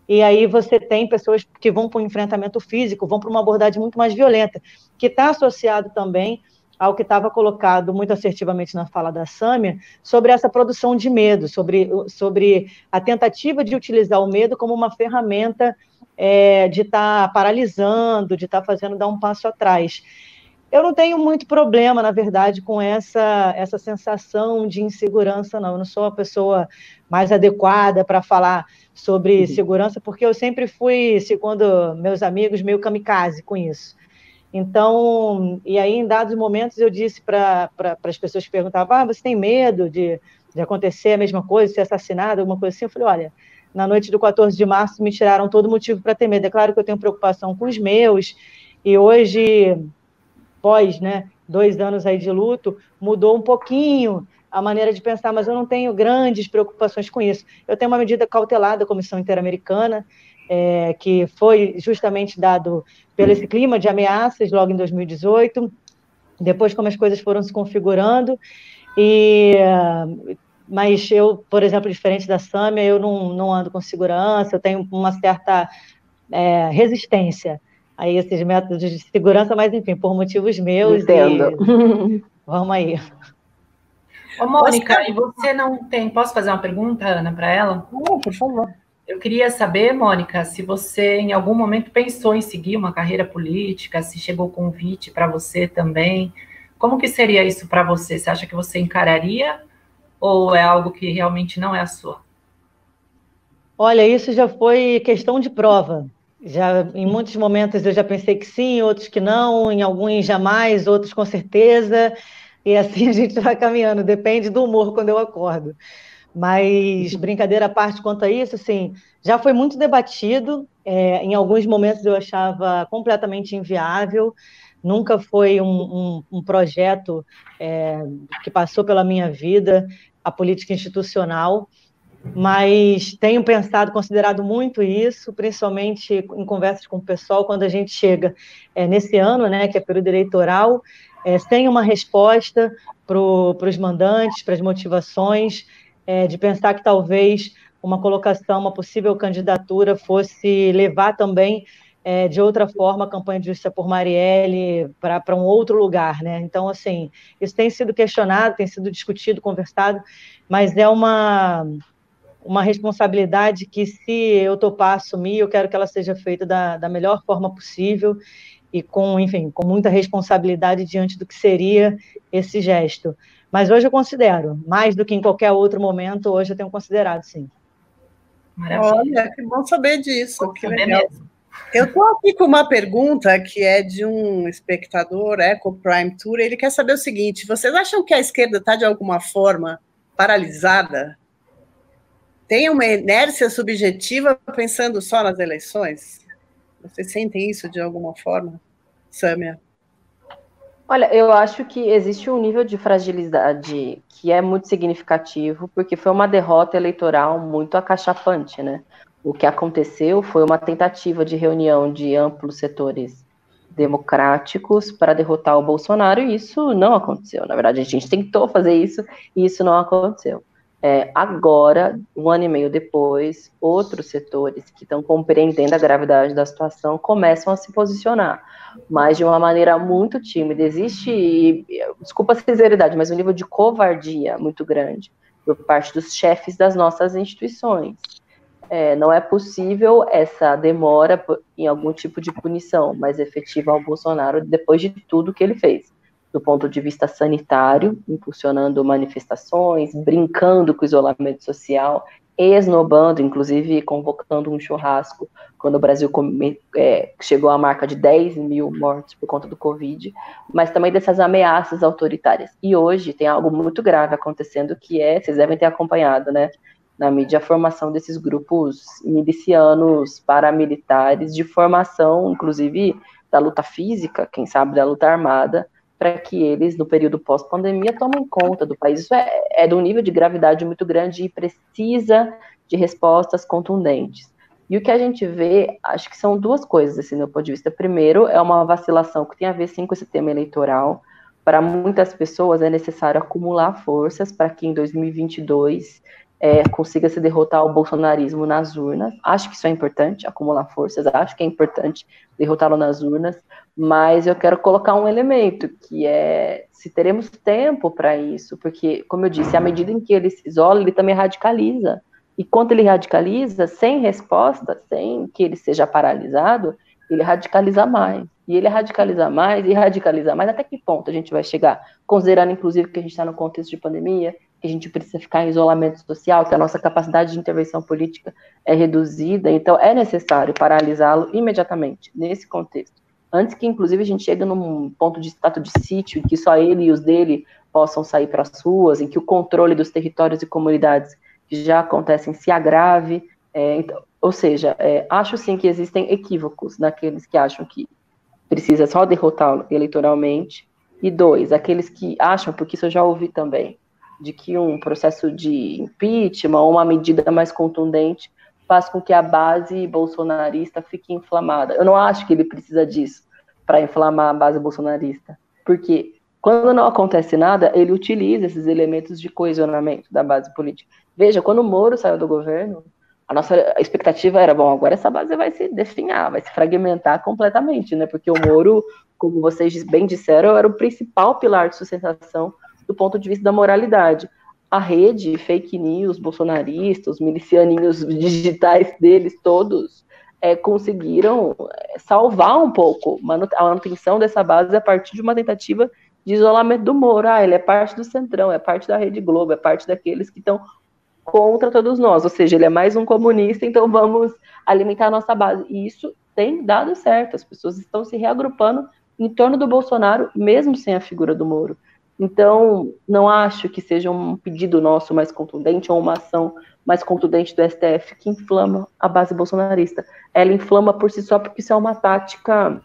E aí você tem pessoas que vão para um enfrentamento físico, vão para uma abordagem muito mais violenta, que está associado também ao que estava colocado muito assertivamente na fala da Sâmia, sobre essa produção de medo, sobre, sobre a tentativa de utilizar o medo como uma ferramenta é, de estar tá paralisando, de estar tá fazendo dar um passo atrás. Eu não tenho muito problema, na verdade, com essa, essa sensação de insegurança, não. Eu não sou a pessoa mais adequada para falar sobre uhum. segurança, porque eu sempre fui, segundo meus amigos, meio kamikaze com isso. Então, e aí em dados momentos eu disse para pra, as pessoas que perguntavam: ah, você tem medo de, de acontecer a mesma coisa, ser assassinado, alguma coisa assim? Eu falei: olha, na noite do 14 de março me tiraram todo motivo para ter medo. É claro que eu tenho preocupação com os meus, e hoje, pós né, dois anos aí de luto, mudou um pouquinho a maneira de pensar, mas eu não tenho grandes preocupações com isso. Eu tenho uma medida cautelar da Comissão Interamericana, é, que foi justamente dado pelo esse clima de ameaças logo em 2018, depois como as coisas foram se configurando, e mas eu, por exemplo, diferente da Sâmia, eu não, não ando com segurança, eu tenho uma certa é, resistência a esses métodos de segurança, mas enfim, por motivos meus. Entendo. E... Vamos aí. Ô, Mônica, e você não tem. Posso fazer uma pergunta, Ana, para ela? Não, por favor. Eu queria saber, Mônica, se você em algum momento pensou em seguir uma carreira política, se chegou convite para você também. Como que seria isso para você? Você acha que você encararia ou é algo que realmente não é a sua? Olha, isso já foi questão de prova. Já em muitos momentos eu já pensei que sim, outros que não, em alguns jamais, outros com certeza. E assim a gente vai caminhando, depende do humor quando eu acordo. Mas, brincadeira à parte quanto a isso, assim, já foi muito debatido. É, em alguns momentos eu achava completamente inviável. Nunca foi um, um, um projeto é, que passou pela minha vida, a política institucional. Mas tenho pensado, considerado muito isso, principalmente em conversas com o pessoal, quando a gente chega é, nesse ano, né, que é período eleitoral, é, sem uma resposta para os mandantes, para as motivações, é, de pensar que talvez uma colocação, uma possível candidatura fosse levar também é, de outra forma a campanha de justiça por Marielle para um outro lugar, né? Então, assim, isso tem sido questionado, tem sido discutido, conversado, mas é uma, uma responsabilidade que, se eu topar assumir, eu quero que ela seja feita da, da melhor forma possível e com, enfim, com muita responsabilidade diante do que seria esse gesto. Mas hoje eu considero, mais do que em qualquer outro momento, hoje eu tenho considerado, sim. Maravilha. Olha, que bom saber disso. Bom que saber legal. Mesmo. Eu estou aqui com uma pergunta que é de um espectador, Eco Prime Tour. Ele quer saber o seguinte: vocês acham que a esquerda está de alguma forma paralisada? Tem uma inércia subjetiva pensando só nas eleições? Vocês sentem isso de alguma forma, Sâmia? Olha, eu acho que existe um nível de fragilidade que é muito significativo, porque foi uma derrota eleitoral muito acachapante, né? O que aconteceu foi uma tentativa de reunião de amplos setores democráticos para derrotar o Bolsonaro, e isso não aconteceu. Na verdade, a gente tentou fazer isso e isso não aconteceu. É, agora, um ano e meio depois, outros setores que estão compreendendo a gravidade da situação começam a se posicionar, mas de uma maneira muito tímida. Existe, desculpa a sinceridade, mas um nível de covardia muito grande por parte dos chefes das nossas instituições. É, não é possível essa demora em algum tipo de punição mais efetiva ao Bolsonaro depois de tudo que ele fez do ponto de vista sanitário, impulsionando manifestações, brincando com o isolamento social, esnobando, inclusive convocando um churrasco quando o Brasil é, chegou à marca de 10 mil mortes por conta do Covid, mas também dessas ameaças autoritárias. E hoje tem algo muito grave acontecendo que é, vocês devem ter acompanhado, né, na mídia, a formação desses grupos milicianos paramilitares de formação, inclusive da luta física, quem sabe da luta armada, para que eles, no período pós-pandemia, tomem conta do país. Isso é, é de um nível de gravidade muito grande e precisa de respostas contundentes. E o que a gente vê, acho que são duas coisas, assim, do meu ponto de vista. Primeiro, é uma vacilação que tem a ver, sim, com esse tema eleitoral. Para muitas pessoas é necessário acumular forças para que em 2022 é, consiga se derrotar o bolsonarismo nas urnas. Acho que isso é importante, acumular forças, acho que é importante derrotá-lo nas urnas, mas eu quero colocar um elemento, que é se teremos tempo para isso, porque, como eu disse, à medida em que ele se isola, ele também radicaliza. E quando ele radicaliza, sem resposta, sem que ele seja paralisado, ele radicaliza mais. E ele radicaliza mais e radicaliza mais. Até que ponto a gente vai chegar? Considerando, inclusive, que a gente está no contexto de pandemia, que a gente precisa ficar em isolamento social, que a nossa capacidade de intervenção política é reduzida, então é necessário paralisá-lo imediatamente, nesse contexto. Antes que, inclusive, a gente chegue num ponto de status de sítio, em que só ele e os dele possam sair para as ruas, em que o controle dos territórios e comunidades que já acontecem se agrave. É, então, ou seja, é, acho sim que existem equívocos naqueles que acham que precisa só derrotá-lo eleitoralmente, e dois, aqueles que acham, porque isso eu já ouvi também, de que um processo de impeachment ou uma medida mais contundente faz com que a base bolsonarista fique inflamada. Eu não acho que ele precisa disso para inflamar a base bolsonarista, porque quando não acontece nada, ele utiliza esses elementos de coesionamento da base política. Veja, quando o Moro saiu do governo, a nossa expectativa era, bom, agora essa base vai se definhar, vai se fragmentar completamente, né? Porque o Moro, como vocês bem disseram, era o principal pilar de sustentação do ponto de vista da moralidade. A rede, fake news, bolsonaristas, milicianinhos digitais deles, todos é, conseguiram é, salvar um pouco a manutenção dessa base a partir de uma tentativa de isolamento do Moro. Ah, ele é parte do Centrão, é parte da Rede Globo, é parte daqueles que estão contra todos nós. Ou seja, ele é mais um comunista, então vamos alimentar a nossa base. E isso tem dado certo. As pessoas estão se reagrupando em torno do Bolsonaro, mesmo sem a figura do Moro. Então, não acho que seja um pedido nosso mais contundente ou uma ação mais contundente do STF que inflama a base bolsonarista. Ela inflama por si só porque isso é uma tática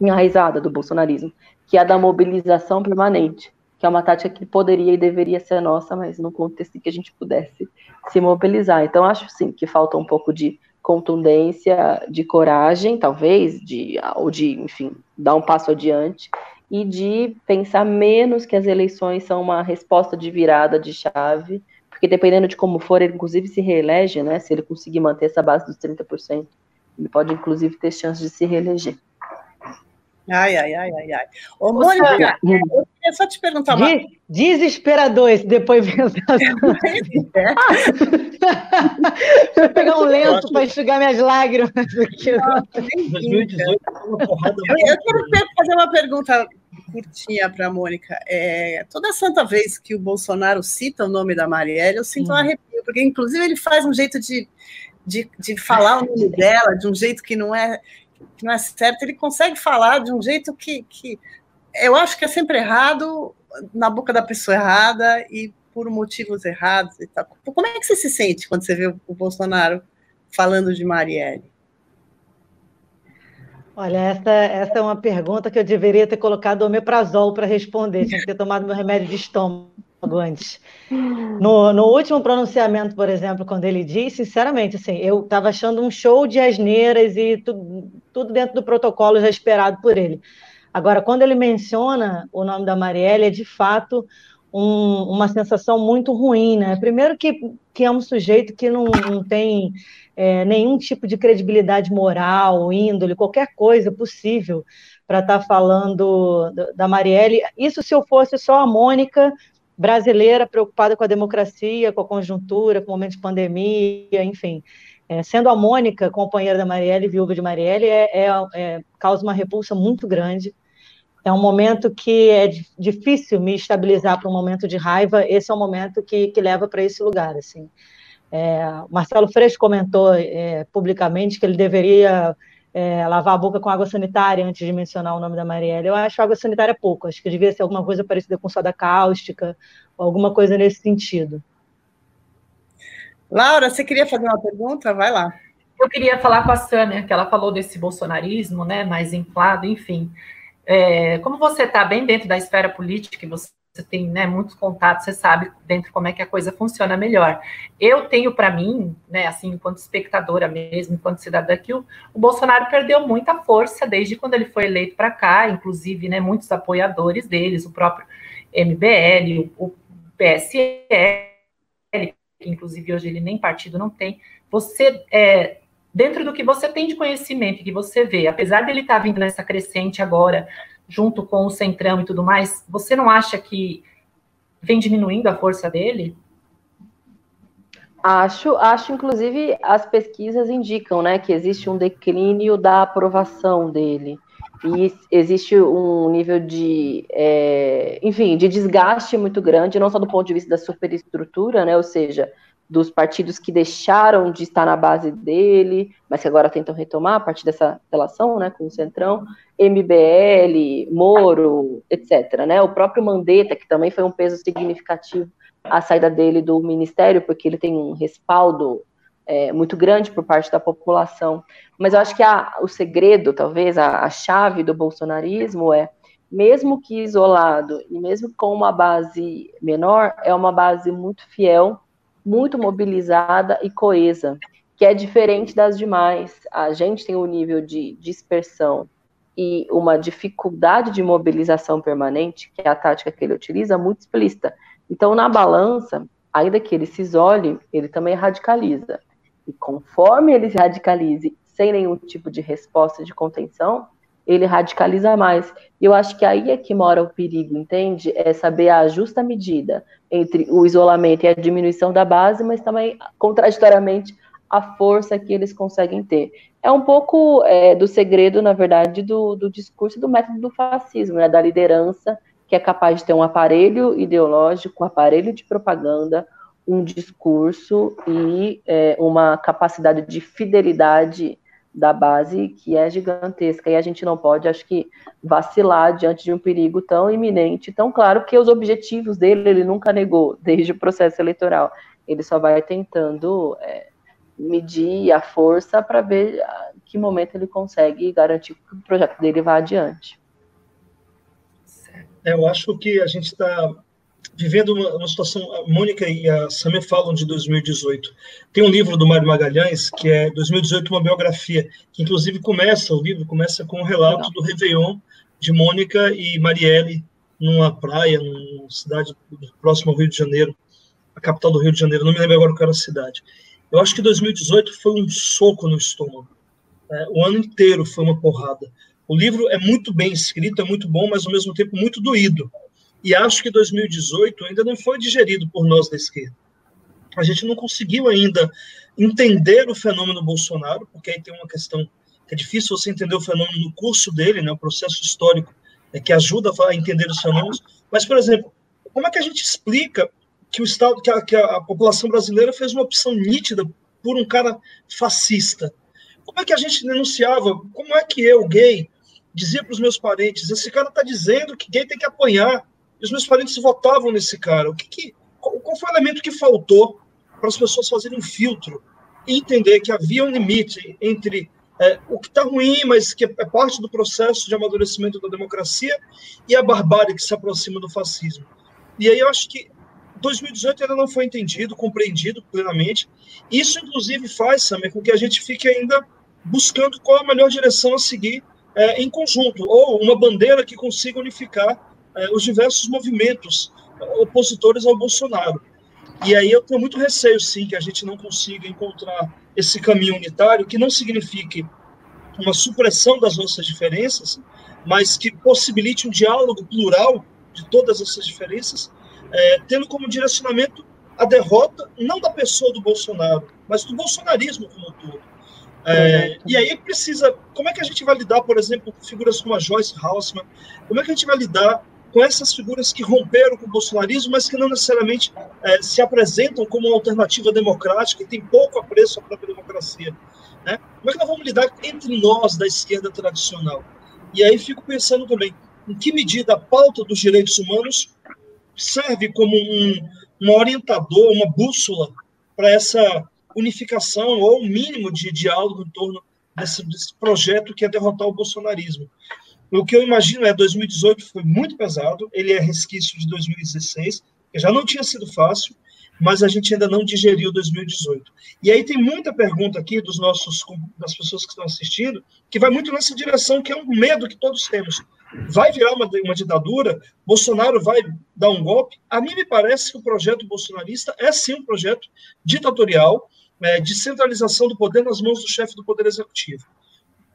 enraizada do bolsonarismo, que é a da mobilização permanente, que é uma tática que poderia e deveria ser nossa, mas no contexto em que a gente pudesse se mobilizar. Então, acho sim que falta um pouco de contundência, de coragem, talvez, de, ou de, enfim, dar um passo adiante e de pensar menos que as eleições são uma resposta de virada de chave, porque dependendo de como for, ele inclusive se reelege, né? Se ele conseguir manter essa base dos 30%, ele pode inclusive ter chance de se reeleger. Ai, ai, ai, ai, ai. Ô, Mônica, eu queria só te perguntar uma... Desesperador esse depoimento. É? Deixa eu pegar um lenço para enxugar minhas lágrimas. Aqui. eu, eu quero fazer uma pergunta curtinha para a Mônica. É, toda santa vez que o Bolsonaro cita o nome da Marielle, eu sinto um arrepio, porque inclusive ele faz um jeito de, de, de falar o nome dela de um jeito que não é que não é certo, ele consegue falar de um jeito que, que eu acho que é sempre errado, na boca da pessoa errada e por motivos errados e tal. Como é que você se sente quando você vê o Bolsonaro falando de Marielle? Olha, essa, essa é uma pergunta que eu deveria ter colocado omeprazol para responder, tinha que ter tomado meu remédio de estômago antes. No, no último pronunciamento, por exemplo, quando ele disse, sinceramente, assim, eu estava achando um show de asneiras e tudo, tudo dentro do protocolo já esperado por ele. Agora, quando ele menciona o nome da Marielle, é de fato um, uma sensação muito ruim, né? Primeiro que, que é um sujeito que não, não tem é, nenhum tipo de credibilidade moral, índole, qualquer coisa possível para estar tá falando da Marielle. Isso se eu fosse só a Mônica brasileira preocupada com a democracia, com a conjuntura, com o momento de pandemia, enfim. É, sendo a Mônica companheira da Marielle, viúva de Marielle, é, é, é causa uma repulsa muito grande é um momento que é difícil me estabilizar para um momento de raiva. Esse é um momento que, que leva para esse lugar. Assim. É, Marcelo Freixo comentou é, publicamente que ele deveria é, lavar a boca com água sanitária antes de mencionar o nome da Marielle. Eu acho água sanitária pouco. Acho que devia ser alguma coisa parecida com soda cáustica, ou alguma coisa nesse sentido. Laura, você queria fazer uma pergunta? Vai lá. Eu queria falar com a Sânia, que ela falou desse bolsonarismo, né, mais inflado, enfim. É, como você está bem dentro da esfera política, você tem né, muitos contatos, você sabe dentro como é que a coisa funciona melhor. Eu tenho para mim, né, assim, enquanto espectadora mesmo, enquanto cidadã, que o, o Bolsonaro perdeu muita força desde quando ele foi eleito para cá, inclusive, né, muitos apoiadores deles, o próprio MBL, o, o PSL, que inclusive hoje ele nem partido não tem. Você é, dentro do que você tem de conhecimento, que você vê, apesar dele estar tá vindo nessa crescente agora, junto com o Centrão e tudo mais, você não acha que vem diminuindo a força dele? Acho, acho, inclusive, as pesquisas indicam, né, que existe um declínio da aprovação dele e existe um nível de, é, enfim, de desgaste muito grande, não só do ponto de vista da superestrutura, né, ou seja, dos partidos que deixaram de estar na base dele, mas que agora tentam retomar a partir dessa relação né, com o Centrão, MBL, Moro, etc. Né? O próprio Mandetta, que também foi um peso significativo a saída dele do ministério, porque ele tem um respaldo é, muito grande por parte da população. Mas eu acho que a, o segredo, talvez, a, a chave do bolsonarismo é mesmo que isolado e mesmo com uma base menor, é uma base muito fiel muito mobilizada e coesa, que é diferente das demais. A gente tem um nível de dispersão e uma dificuldade de mobilização permanente, que é a tática que ele utiliza, muito explícita. Então, na balança, ainda que ele se isole, ele também radicaliza. E conforme ele se radicalize sem nenhum tipo de resposta de contenção, ele radicaliza mais. E eu acho que aí é que mora o perigo, entende? É saber a justa medida entre o isolamento e a diminuição da base, mas também, contraditoriamente, a força que eles conseguem ter. É um pouco é, do segredo, na verdade, do, do discurso do método do fascismo, né? da liderança, que é capaz de ter um aparelho ideológico, um aparelho de propaganda, um discurso e é, uma capacidade de fidelidade da base que é gigantesca e a gente não pode, acho que, vacilar diante de um perigo tão iminente, tão claro que os objetivos dele ele nunca negou desde o processo eleitoral. Ele só vai tentando é, medir a força para ver que momento ele consegue garantir que o projeto dele vá adiante. Eu acho que a gente está vivendo uma, uma, situação. A Mônica e a Samia falam de 2018. Tem um livro do Mário Magalhães, que é 2018, uma biografia, que inclusive começa, o livro começa com um relato do Réveillon de Mônica e Marielle numa praia, numa cidade próxima ao Rio de Janeiro, a capital do Rio de Janeiro, não me lembro agora qual era a cidade. Eu acho que 2018 foi um soco no estômago. É, o ano inteiro foi uma porrada. O livro é muito bem escrito, é muito bom, mas ao mesmo tempo muito doído e acho que 2018 ainda não foi digerido por nós da esquerda. A gente não conseguiu ainda entender o fenômeno Bolsonaro, porque aí tem uma questão que é difícil você entender o fenômeno no curso dele, né, o processo histórico é, que ajuda a entender os fenômenos. Mas, por exemplo, como é que a gente explica que o Estado, que a, que a população brasileira fez uma opção nítida por um cara fascista? Como é que a gente denunciava? Como é que eu, gay, dizia para os meus parentes: esse cara está dizendo que gay tem que apanhar? E os meus parentes votavam nesse cara. O que, que qual, qual foi o elemento que faltou para as pessoas fazerem um filtro e entender que havia um limite entre é, o que está ruim, mas que é parte do processo de amadurecimento da democracia, e a barbárie que se aproxima do fascismo. E aí eu acho que 2018 ainda não foi entendido, compreendido plenamente. Isso, inclusive, faz, Samir, com que a gente fique ainda buscando qual a melhor direção a seguir é, em conjunto, ou uma bandeira que consiga unificar é, os diversos movimentos opositores ao Bolsonaro. E aí eu tenho muito receio, sim, que a gente não consiga encontrar esse caminho unitário, que não signifique uma supressão das nossas diferenças, mas que possibilite um diálogo plural de todas essas diferenças, é, tendo como direcionamento a derrota, não da pessoa do Bolsonaro, mas do bolsonarismo como um todo. É, e aí precisa, como é que a gente vai lidar, por exemplo, com figuras como a Joyce Haussmann, como é que a gente vai lidar com essas figuras que romperam com o bolsonarismo, mas que não necessariamente é, se apresentam como uma alternativa democrática e tem pouco apreço à própria democracia. Né? Como é que nós vamos lidar entre nós da esquerda tradicional? E aí fico pensando também, em que medida a pauta dos direitos humanos serve como um, um orientador, uma bússola para essa unificação ou um mínimo de diálogo em torno desse, desse projeto que é derrotar o bolsonarismo. O que eu imagino é 2018 foi muito pesado, ele é resquício de 2016, que já não tinha sido fácil, mas a gente ainda não digeriu 2018. E aí tem muita pergunta aqui dos nossos das pessoas que estão assistindo, que vai muito nessa direção, que é um medo que todos temos. Vai virar uma, uma ditadura? Bolsonaro vai dar um golpe? A mim me parece que o projeto bolsonarista é sim um projeto ditatorial, é, de centralização do poder nas mãos do chefe do Poder Executivo.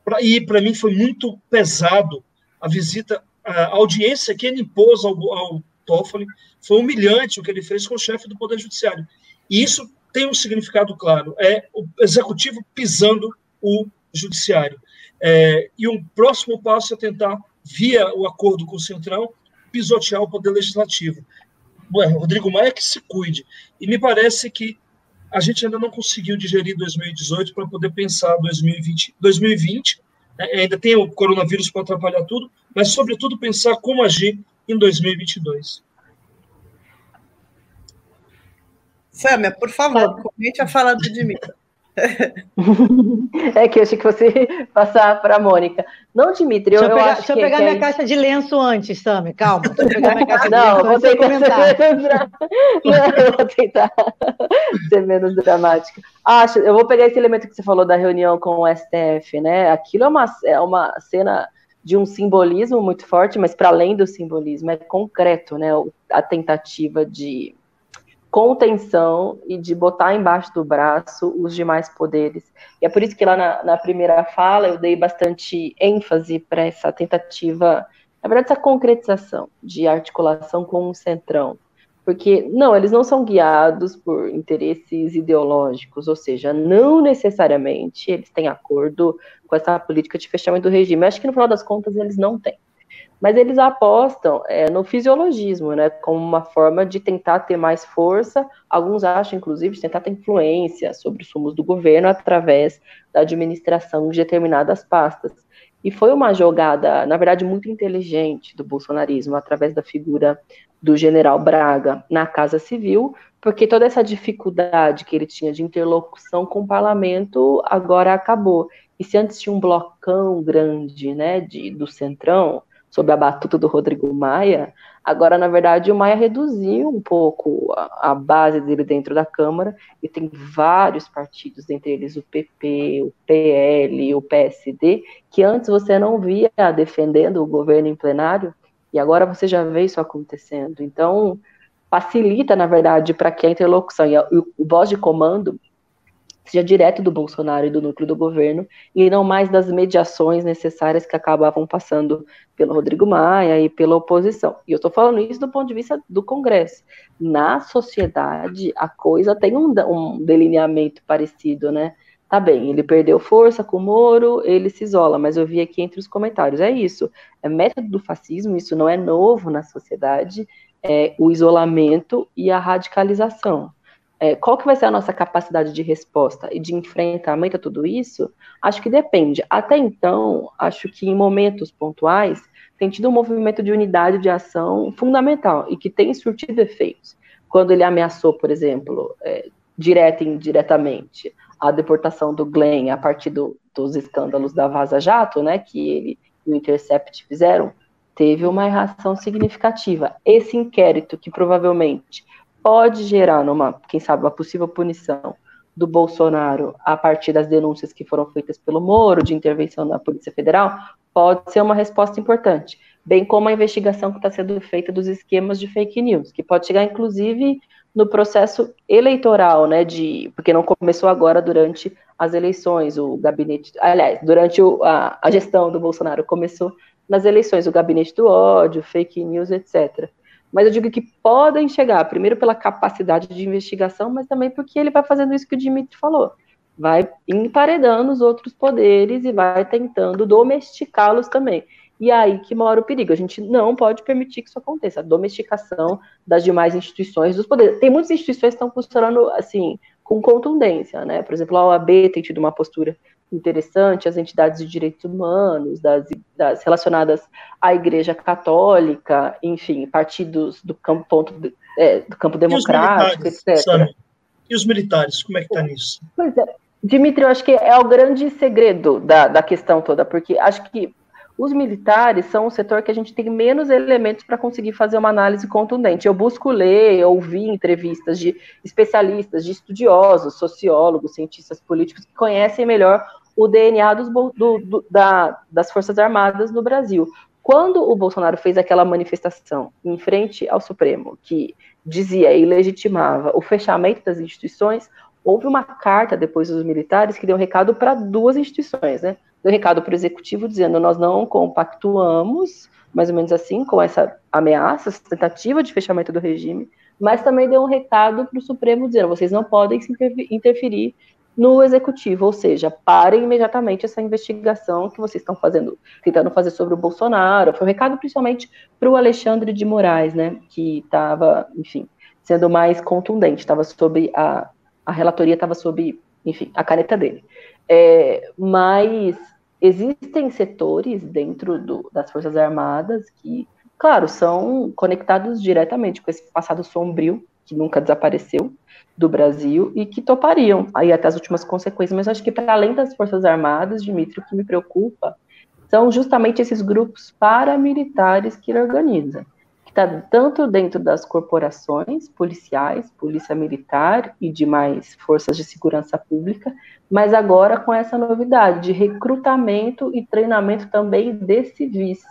Pra, e para mim foi muito pesado a visita, a audiência que ele impôs ao, ao Toffoli, foi humilhante o que ele fez com o chefe do Poder Judiciário. E isso tem um significado claro, é o executivo pisando o judiciário. É, e um próximo passo é tentar, via o acordo com o Centrão, pisotear o poder legislativo. Ué, Rodrigo Maia que se cuide. E me parece que a gente ainda não conseguiu digerir 2018 para poder pensar 2020. 2020 né, ainda tem o coronavírus para atrapalhar tudo, mas, sobretudo, pensar como agir em 2022. Sâmia, por favor, comente a fala do Dimitri. É que eu achei que você passar para a Mônica. Não, Dimitri, eu, deixa eu, pegar, deixa eu pegar minha é... caixa de lenço antes, Sami, calma. Deixa eu pegar minha caixa não, de lenço vou tentar ser não, eu vou tentar ser menos dramática. Acho, eu vou pegar esse elemento que você falou da reunião com o STF, né? Aquilo é uma, é uma cena de um simbolismo muito forte, mas para além do simbolismo, é concreto, né? A tentativa de contenção e de botar embaixo do braço os demais poderes. E é por isso que lá na, na primeira fala eu dei bastante ênfase para essa tentativa, na verdade, essa concretização de articulação com o centrão. Porque, não, eles não são guiados por interesses ideológicos, ou seja, não necessariamente eles têm acordo com essa política de fechamento do regime. Acho que no final das contas eles não têm mas eles apostam é, no fisiologismo, né, como uma forma de tentar ter mais força. Alguns acham, inclusive, de tentar ter influência sobre os rumos do governo através da administração de determinadas pastas. E foi uma jogada, na verdade, muito inteligente do bolsonarismo, através da figura do general Braga na Casa Civil, porque toda essa dificuldade que ele tinha de interlocução com o parlamento agora acabou. E se antes tinha um blocão grande, né, de, do Centrão, sob a batuta do Rodrigo Maia, agora, na verdade, o Maia reduziu um pouco a, a, base dele dentro da Câmara, e tem vários partidos, entre eles o PP, o PL, o PSD, que antes você não via defendendo o governo em plenário, e agora você já vê isso acontecendo. Então, facilita, na verdade, para que a interlocução e o, o voz de comando seja direto do Bolsonaro e do núcleo do governo, e não mais das mediações necessárias que acabavam passando pelo Rodrigo Maia e pela oposição. E eu estou falando isso do ponto de vista do Congresso. Na sociedade, a coisa tem um, um delineamento parecido, né? Tá bem, ele perdeu força com o Moro, ele se isola, mas eu vi aqui entre os comentários, é isso, é método do fascismo, isso não é novo na sociedade, é o isolamento e a radicalização é, qual que vai ser a nossa capacidade de resposta e de enfrentamento a tudo isso? Acho que depende. Até então, acho que em momentos pontuais tem tido um movimento de unidade de ação fundamental e que tem surtido efeitos. Quando ele ameaçou, por exemplo, é, direta e indiretamente, a deportação do Glenn a partir do, dos escândalos da Vaza Jato, né, que ele e o Intercept fizeram, teve uma reação significativa. Esse inquérito, que provavelmente pode gerar, numa, quem sabe, uma possível punição do Bolsonaro a partir das denúncias que foram feitas pelo Moro de intervenção da Polícia Federal, pode ser uma resposta importante, bem como a investigação que está sendo feita dos esquemas de fake news, que pode chegar inclusive no processo eleitoral, né, de, porque não começou agora durante as eleições, o gabinete, aliás, durante o, a, a gestão do Bolsonaro começou nas eleições, o gabinete do ódio, fake news, etc mas eu digo que podem chegar, primeiro pela capacidade de investigação, mas também porque ele vai fazendo isso que o Dimitri falou. Vai emparedando os outros poderes e vai tentando domesticá-los também. E aí que mora o perigo. A gente não pode permitir que isso aconteça. A domesticação das demais instituições, dos poderes. Tem muitas instituições que estão funcionando assim, com contundência, né? Por exemplo, a OAB tem tido uma postura interessante, as entidades de direitos humanos, das, das relacionadas à Igreja Católica, enfim, partidos do campo, ponto, é, do campo democrático, etc. Sabe? E os militares, como é que está nisso? Pois é. Dimitri, eu acho que é o grande segredo da, da questão toda, porque acho que os militares são o setor que a gente tem menos elementos para conseguir fazer uma análise contundente. Eu busco ler, ouvir entrevistas de especialistas, de estudiosos, sociólogos, cientistas políticos que conhecem melhor o DNA dos, do, do, da, das Forças Armadas no Brasil. Quando o Bolsonaro fez aquela manifestação em frente ao Supremo, que dizia e legitimava o fechamento das instituições, houve uma carta depois dos militares que deu um recado para duas instituições, né? deu recado para o executivo dizendo nós não compactuamos, mais ou menos assim, com essa ameaça, essa tentativa de fechamento do regime, mas também deu um recado para o Supremo dizendo vocês não podem se interferir no executivo, ou seja, parem imediatamente essa investigação que vocês estão fazendo, tentando fazer sobre o Bolsonaro. Foi um recado principalmente para o Alexandre de Moraes, né, que estava, enfim, sendo mais contundente, estava sob a, a relatoria estava sob, enfim, a caneta dele. É, mas existem setores dentro do, das Forças Armadas que, claro, são conectados diretamente com esse passado sombrio que nunca desapareceu do Brasil e que topariam aí até as últimas consequências. Mas acho que para além das Forças Armadas, Dimitri, o que me preocupa são justamente esses grupos paramilitares que ele organiza está tanto dentro das corporações policiais, polícia militar e demais forças de segurança pública, mas agora com essa novidade de recrutamento e treinamento também de civis.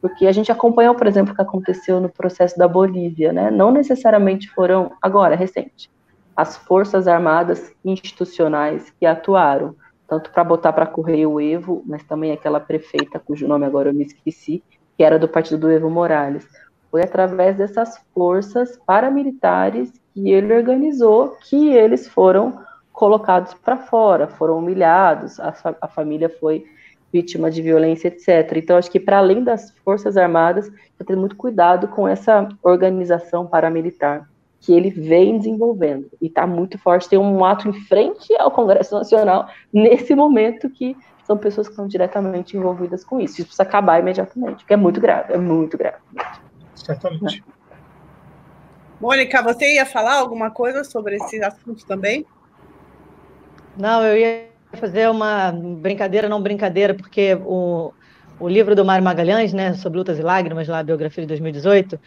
Porque a gente acompanhou, por exemplo, o que aconteceu no processo da Bolívia, né? Não necessariamente foram, agora, recente, as forças armadas institucionais que atuaram, tanto para botar para correr o Evo, mas também aquela prefeita, cujo nome agora eu me esqueci, que era do partido do Evo Morales foi através dessas forças paramilitares que ele organizou que eles foram colocados para fora, foram humilhados, a, fa a, família foi vítima de violência, etc. Então, acho que para além das Forças Armadas, tem ter muito cuidado com essa organização paramilitar que ele vem desenvolvendo e está muito forte. Tem um ato em frente ao Congresso Nacional nesse momento que são pessoas que estão diretamente envolvidas com isso. Isso precisa acabar imediatamente, porque é muito grave, é muito grave. Certamente. Mônica, você ia falar alguma coisa sobre esse assunto também? Não, eu ia fazer uma brincadeira, não brincadeira, porque o, o livro do Mário Magalhães, né, sobre Lutas e Lágrimas, lá, a biografia de 2018,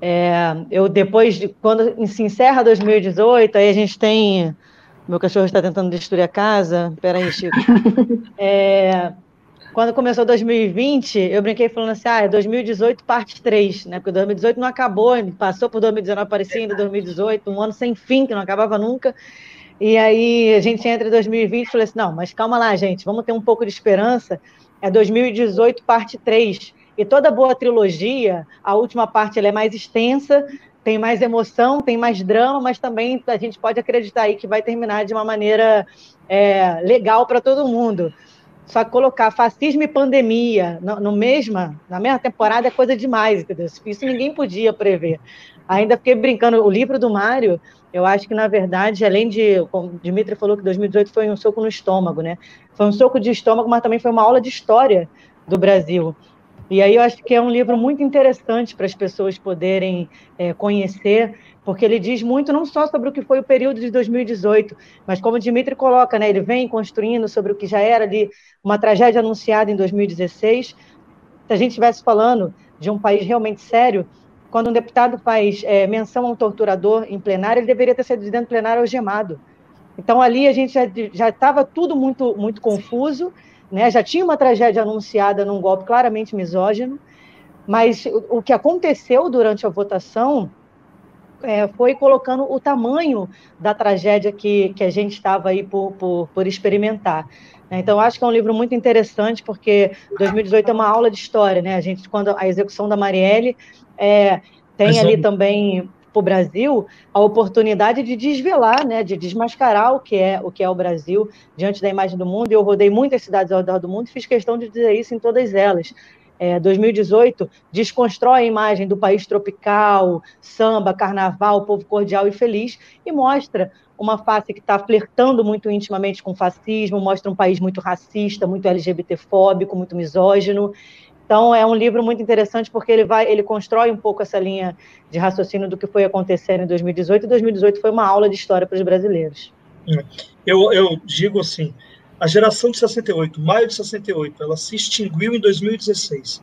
é, eu depois, de, quando se encerra 2018, aí a gente tem. Meu cachorro está tentando destruir a casa. Peraí, Chico. É, quando começou 2020, eu brinquei falando assim, ah, é 2018 parte 3, né? Porque 2018 não acabou, passou por 2019, parecia ainda 2018, um ano sem fim, que não acabava nunca. E aí a gente entra em 2020 e falou assim, não, mas calma lá, gente, vamos ter um pouco de esperança. É 2018 parte 3. E toda boa trilogia, a última parte ela é mais extensa, tem mais emoção, tem mais drama, mas também a gente pode acreditar aí que vai terminar de uma maneira é, legal para todo mundo. Só colocar fascismo e pandemia no, no, mesma, na mesma temporada é coisa demais, entendeu? Isso ninguém podia prever. Ainda fiquei brincando, o livro do Mário, eu acho que, na verdade, além de, como o Dimitri falou que 2018 foi um soco no estômago, né? Foi um soco de estômago, mas também foi uma aula de história do Brasil. E aí eu acho que é um livro muito interessante para as pessoas poderem é, conhecer, porque ele diz muito não só sobre o que foi o período de 2018, mas como o Dimitri coloca, né, ele vem construindo sobre o que já era ali uma tragédia anunciada em 2016. Se a gente estivesse falando de um país realmente sério, quando um deputado faz é, menção a um torturador em plenário, ele deveria ter sido dentro do plenário algemado. Então ali a gente já estava tudo muito muito confuso né? Já tinha uma tragédia anunciada num golpe claramente misógino, mas o, o que aconteceu durante a votação é, foi colocando o tamanho da tragédia que, que a gente estava aí por, por, por experimentar. Né? Então, acho que é um livro muito interessante, porque 2018 é uma aula de história, né? A gente, quando a execução da Marielle, é, tem ali também para o Brasil a oportunidade de desvelar, né, de desmascarar o que é o que é o Brasil diante da imagem do mundo. E eu rodei muitas cidades ao redor do mundo e fiz questão de dizer isso em todas elas. É, 2018 desconstrói a imagem do país tropical, samba, carnaval, povo cordial e feliz e mostra uma face que está flertando muito intimamente com o fascismo, mostra um país muito racista, muito LGBTfóbico, muito misógino. Então é um livro muito interessante porque ele vai, ele constrói um pouco essa linha de raciocínio do que foi acontecendo em 2018 e 2018 foi uma aula de história para os brasileiros. É. Eu, eu digo assim, a geração de 68, maio de 68, ela se extinguiu em 2016.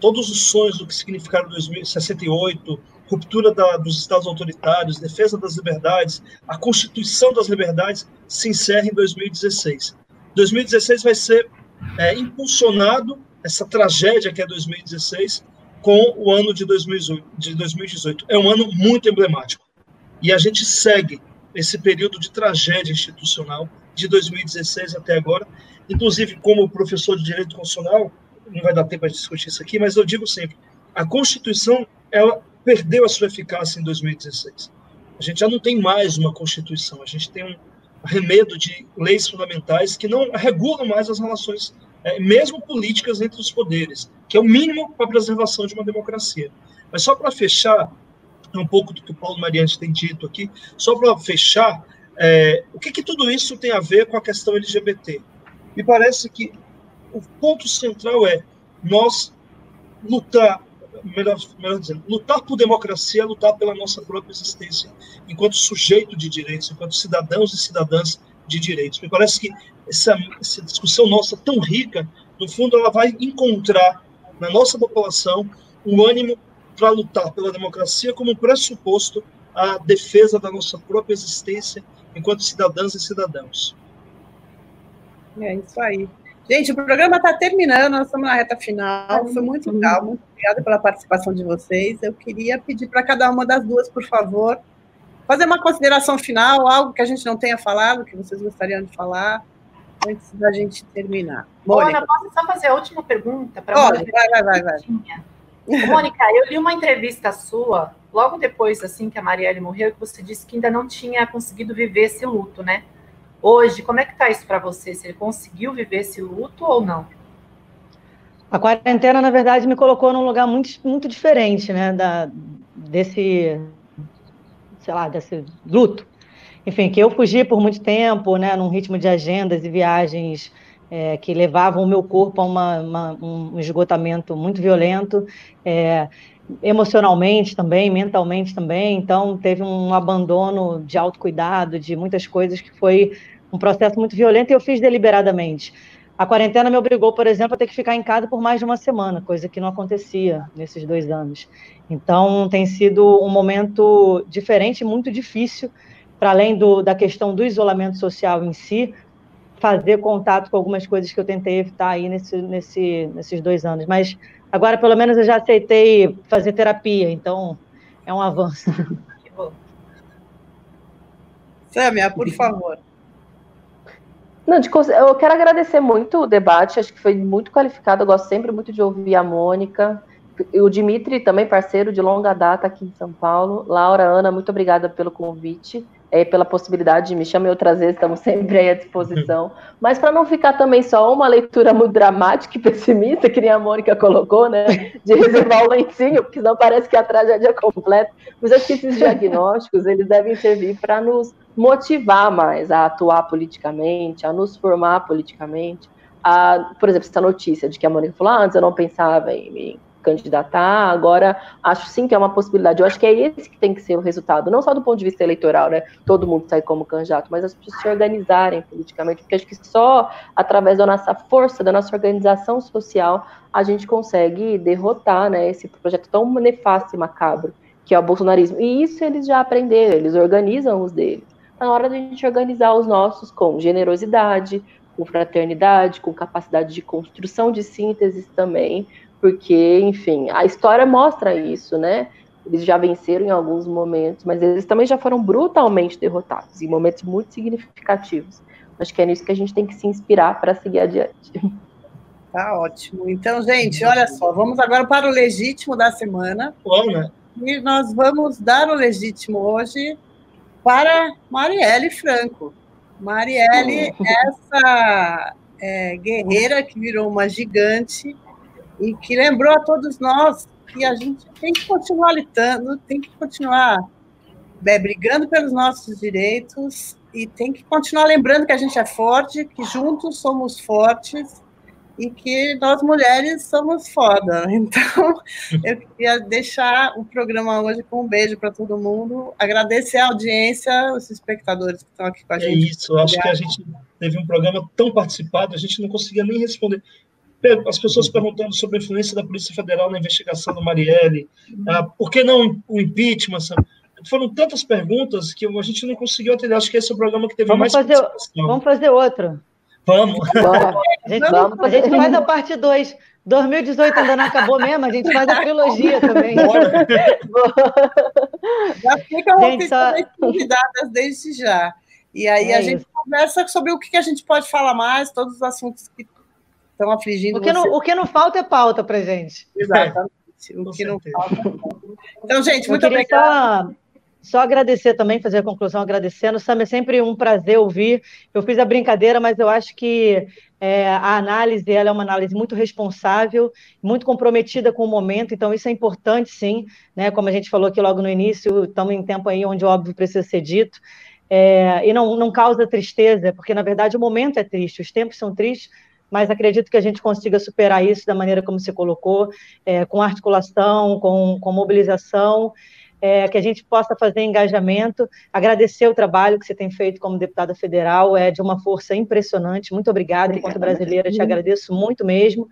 Todos os sonhos do que significaram 2068, ruptura da, dos estados autoritários, defesa das liberdades, a constituição das liberdades se encerra em 2016. 2016 vai ser é, impulsionado essa tragédia que é 2016 com o ano de 2018. É um ano muito emblemático. E a gente segue esse período de tragédia institucional de 2016 até agora. Inclusive, como professor de direito constitucional, não vai dar tempo para discutir isso aqui, mas eu digo sempre: a Constituição ela perdeu a sua eficácia em 2016. A gente já não tem mais uma Constituição, a gente tem um remedo de leis fundamentais que não regulam mais as relações é, mesmo políticas entre os poderes, que é o mínimo para a preservação de uma democracia. Mas só para fechar, um pouco do que o Paulo Mariante tem dito aqui, só para fechar, é, o que, que tudo isso tem a ver com a questão LGBT? Me parece que o ponto central é nós lutar, melhor, melhor dizendo, lutar por democracia, lutar pela nossa própria existência, enquanto sujeito de direitos, enquanto cidadãos e cidadãs de direitos. Me parece que essa, essa discussão nossa tão rica, no fundo, ela vai encontrar na nossa população o ânimo para lutar pela democracia como um pressuposto à defesa da nossa própria existência enquanto cidadãs e cidadãos. É isso aí. Gente, o programa está terminando, nós estamos na reta final. Foi muito legal, muito obrigada pela participação de vocês. Eu queria pedir para cada uma das duas, por favor, fazer uma consideração final, algo que a gente não tenha falado, que vocês gostariam de falar antes da gente terminar. Mônica. Ana, posso só fazer a última pergunta para Mônica? Vai, vai, vai, vai. Mônica, eu li uma entrevista sua, logo depois, assim, que a Marielle morreu, que você disse que ainda não tinha conseguido viver esse luto, né? Hoje, como é que tá isso para você? Você conseguiu viver esse luto ou não? A quarentena, na verdade, me colocou num lugar muito, muito diferente, né, da, desse, sei lá, desse luto enfim, que eu fugi por muito tempo, né, num ritmo de agendas e viagens é, que levavam o meu corpo a uma, uma, um esgotamento muito violento, é, emocionalmente também, mentalmente também. Então, teve um abandono de autocuidado, de muitas coisas que foi um processo muito violento e eu fiz deliberadamente. A quarentena me obrigou, por exemplo, a ter que ficar em casa por mais de uma semana, coisa que não acontecia nesses dois anos. Então, tem sido um momento diferente, muito difícil, para além do, da questão do isolamento social em si, fazer contato com algumas coisas que eu tentei evitar aí nesse, nesse, nesses dois anos. Mas agora, pelo menos, eu já aceitei fazer terapia, então é um avanço. Que bom. Sâmia, por favor. Não, de, eu quero agradecer muito o debate, acho que foi muito qualificado, eu gosto sempre muito de ouvir a Mônica, o Dimitri, também parceiro de longa data aqui em São Paulo. Laura, Ana, muito obrigada pelo convite é, pela possibilidade de me chamar outras vezes, estamos sempre aí à disposição. Mas para não ficar também só uma leitura muito dramática e pessimista, que nem a Mônica colocou, né? De reservar o lencinho, porque senão parece que a tragédia é completa. Mas acho que esses diagnósticos eles devem servir para nos motivar mais a atuar politicamente, a nos formar politicamente, a, por exemplo, essa notícia de que a Mônica falou, ah, antes eu não pensava em me candidatar, agora acho sim que é uma possibilidade. Eu acho que é esse que tem que ser o resultado, não só do ponto de vista eleitoral, né? Todo mundo sai como candidato, mas as pessoas se organizarem politicamente, porque acho que só através da nossa força, da nossa organização social, a gente consegue derrotar, né, esse projeto tão nefasto e macabro que é o bolsonarismo. E isso eles já aprenderam, eles organizam os deles. Tá na hora da gente organizar os nossos com generosidade, com fraternidade, com capacidade de construção de sínteses também, porque, enfim, a história mostra isso, né? Eles já venceram em alguns momentos, mas eles também já foram brutalmente derrotados, em momentos muito significativos. Acho que é nisso que a gente tem que se inspirar para seguir adiante. Tá ótimo. Então, gente, olha só, vamos agora para o legítimo da semana. Vamos, né? E nós vamos dar o legítimo hoje para Marielle Franco. Marielle, essa é, guerreira que virou uma gigante e que lembrou a todos nós que a gente tem que continuar lutando, tem que continuar é, brigando pelos nossos direitos e tem que continuar lembrando que a gente é forte, que juntos somos fortes e que nós mulheres somos foda. Então, eu queria deixar o programa hoje com um beijo para todo mundo, agradecer a audiência, os espectadores que estão aqui com a é gente. É isso, acho que a gente teve um programa tão participado, a gente não conseguia nem responder. As pessoas perguntando sobre a influência da Polícia Federal na investigação do Marielle, ah, por que não o impeachment? Sabe? Foram tantas perguntas que a gente não conseguiu atender. Acho que esse é o programa que teve vamos mais fazer, Vamos fazer outro. Vamos. A gente, vamos. A gente faz a parte 2. 2018 ainda não acabou mesmo, a gente faz a trilogia também. Bora. já ficam gente, só... convidadas desde já. E aí é a gente conversa sobre o que a gente pode falar mais, todos os assuntos que estão afligindo o que, não, o que não falta é pauta para gente. Exatamente. O que não falta. É então, gente, muito obrigada. Só só agradecer também, fazer a conclusão agradecendo. Sam, é sempre um prazer ouvir. Eu fiz a brincadeira, mas eu acho que é, a análise ela é uma análise muito responsável, muito comprometida com o momento, então isso é importante, sim. Né? Como a gente falou aqui logo no início, estamos em tempo aí onde o óbvio precisa ser dito. É, e não, não causa tristeza, porque na verdade o momento é triste, os tempos são tristes, mas acredito que a gente consiga superar isso da maneira como você colocou, é, com articulação, com, com mobilização é, que a gente possa fazer engajamento, agradecer o trabalho que você tem feito como deputada federal, é de uma força impressionante. Muito obrigada, enquanto brasileira, te agradeço muito mesmo.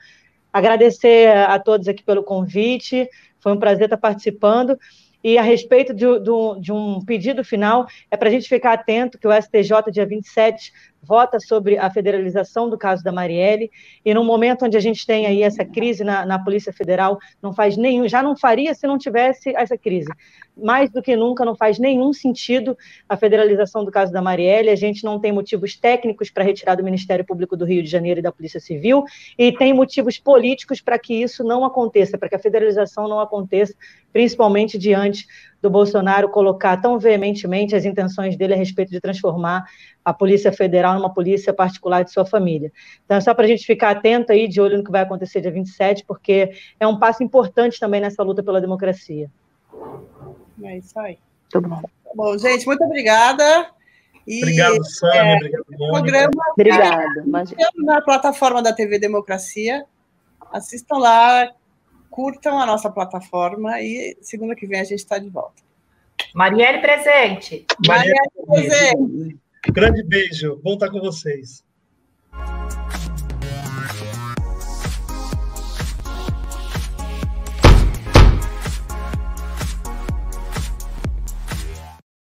Agradecer a todos aqui pelo convite, foi um prazer estar participando. E a respeito de, de, de um pedido final, é para a gente ficar atento que o STJ, dia 27, vota sobre a federalização do caso da Marielle, e num momento onde a gente tem aí essa crise na, na, Polícia Federal, não faz nenhum, já não faria se não tivesse essa crise. Mais do que nunca, não faz nenhum sentido a federalização do caso da Marielle, a gente não tem motivos técnicos para retirar do Ministério Público do Rio de Janeiro e da Polícia Civil, e tem motivos políticos para que isso não aconteça, para que a federalização não aconteça, principalmente diante do Bolsonaro colocar tão veementemente as intenções dele a respeito de transformar a Polícia Federal numa polícia particular de sua família. Então, é só para a gente ficar atento aí, de olho no que vai acontecer dia 27, porque é um passo importante também nessa luta pela democracia. É isso aí. Tudo bom. Bom, gente, muito obrigada. E, obrigado, Sânia. É, obrigado, programa Obrigada. Na plataforma da TV Democracia. Assistam lá, curtam a nossa plataforma e segunda que vem a gente está de volta. Marielle presente. Marielle presente. Grande beijo. Bom estar com vocês.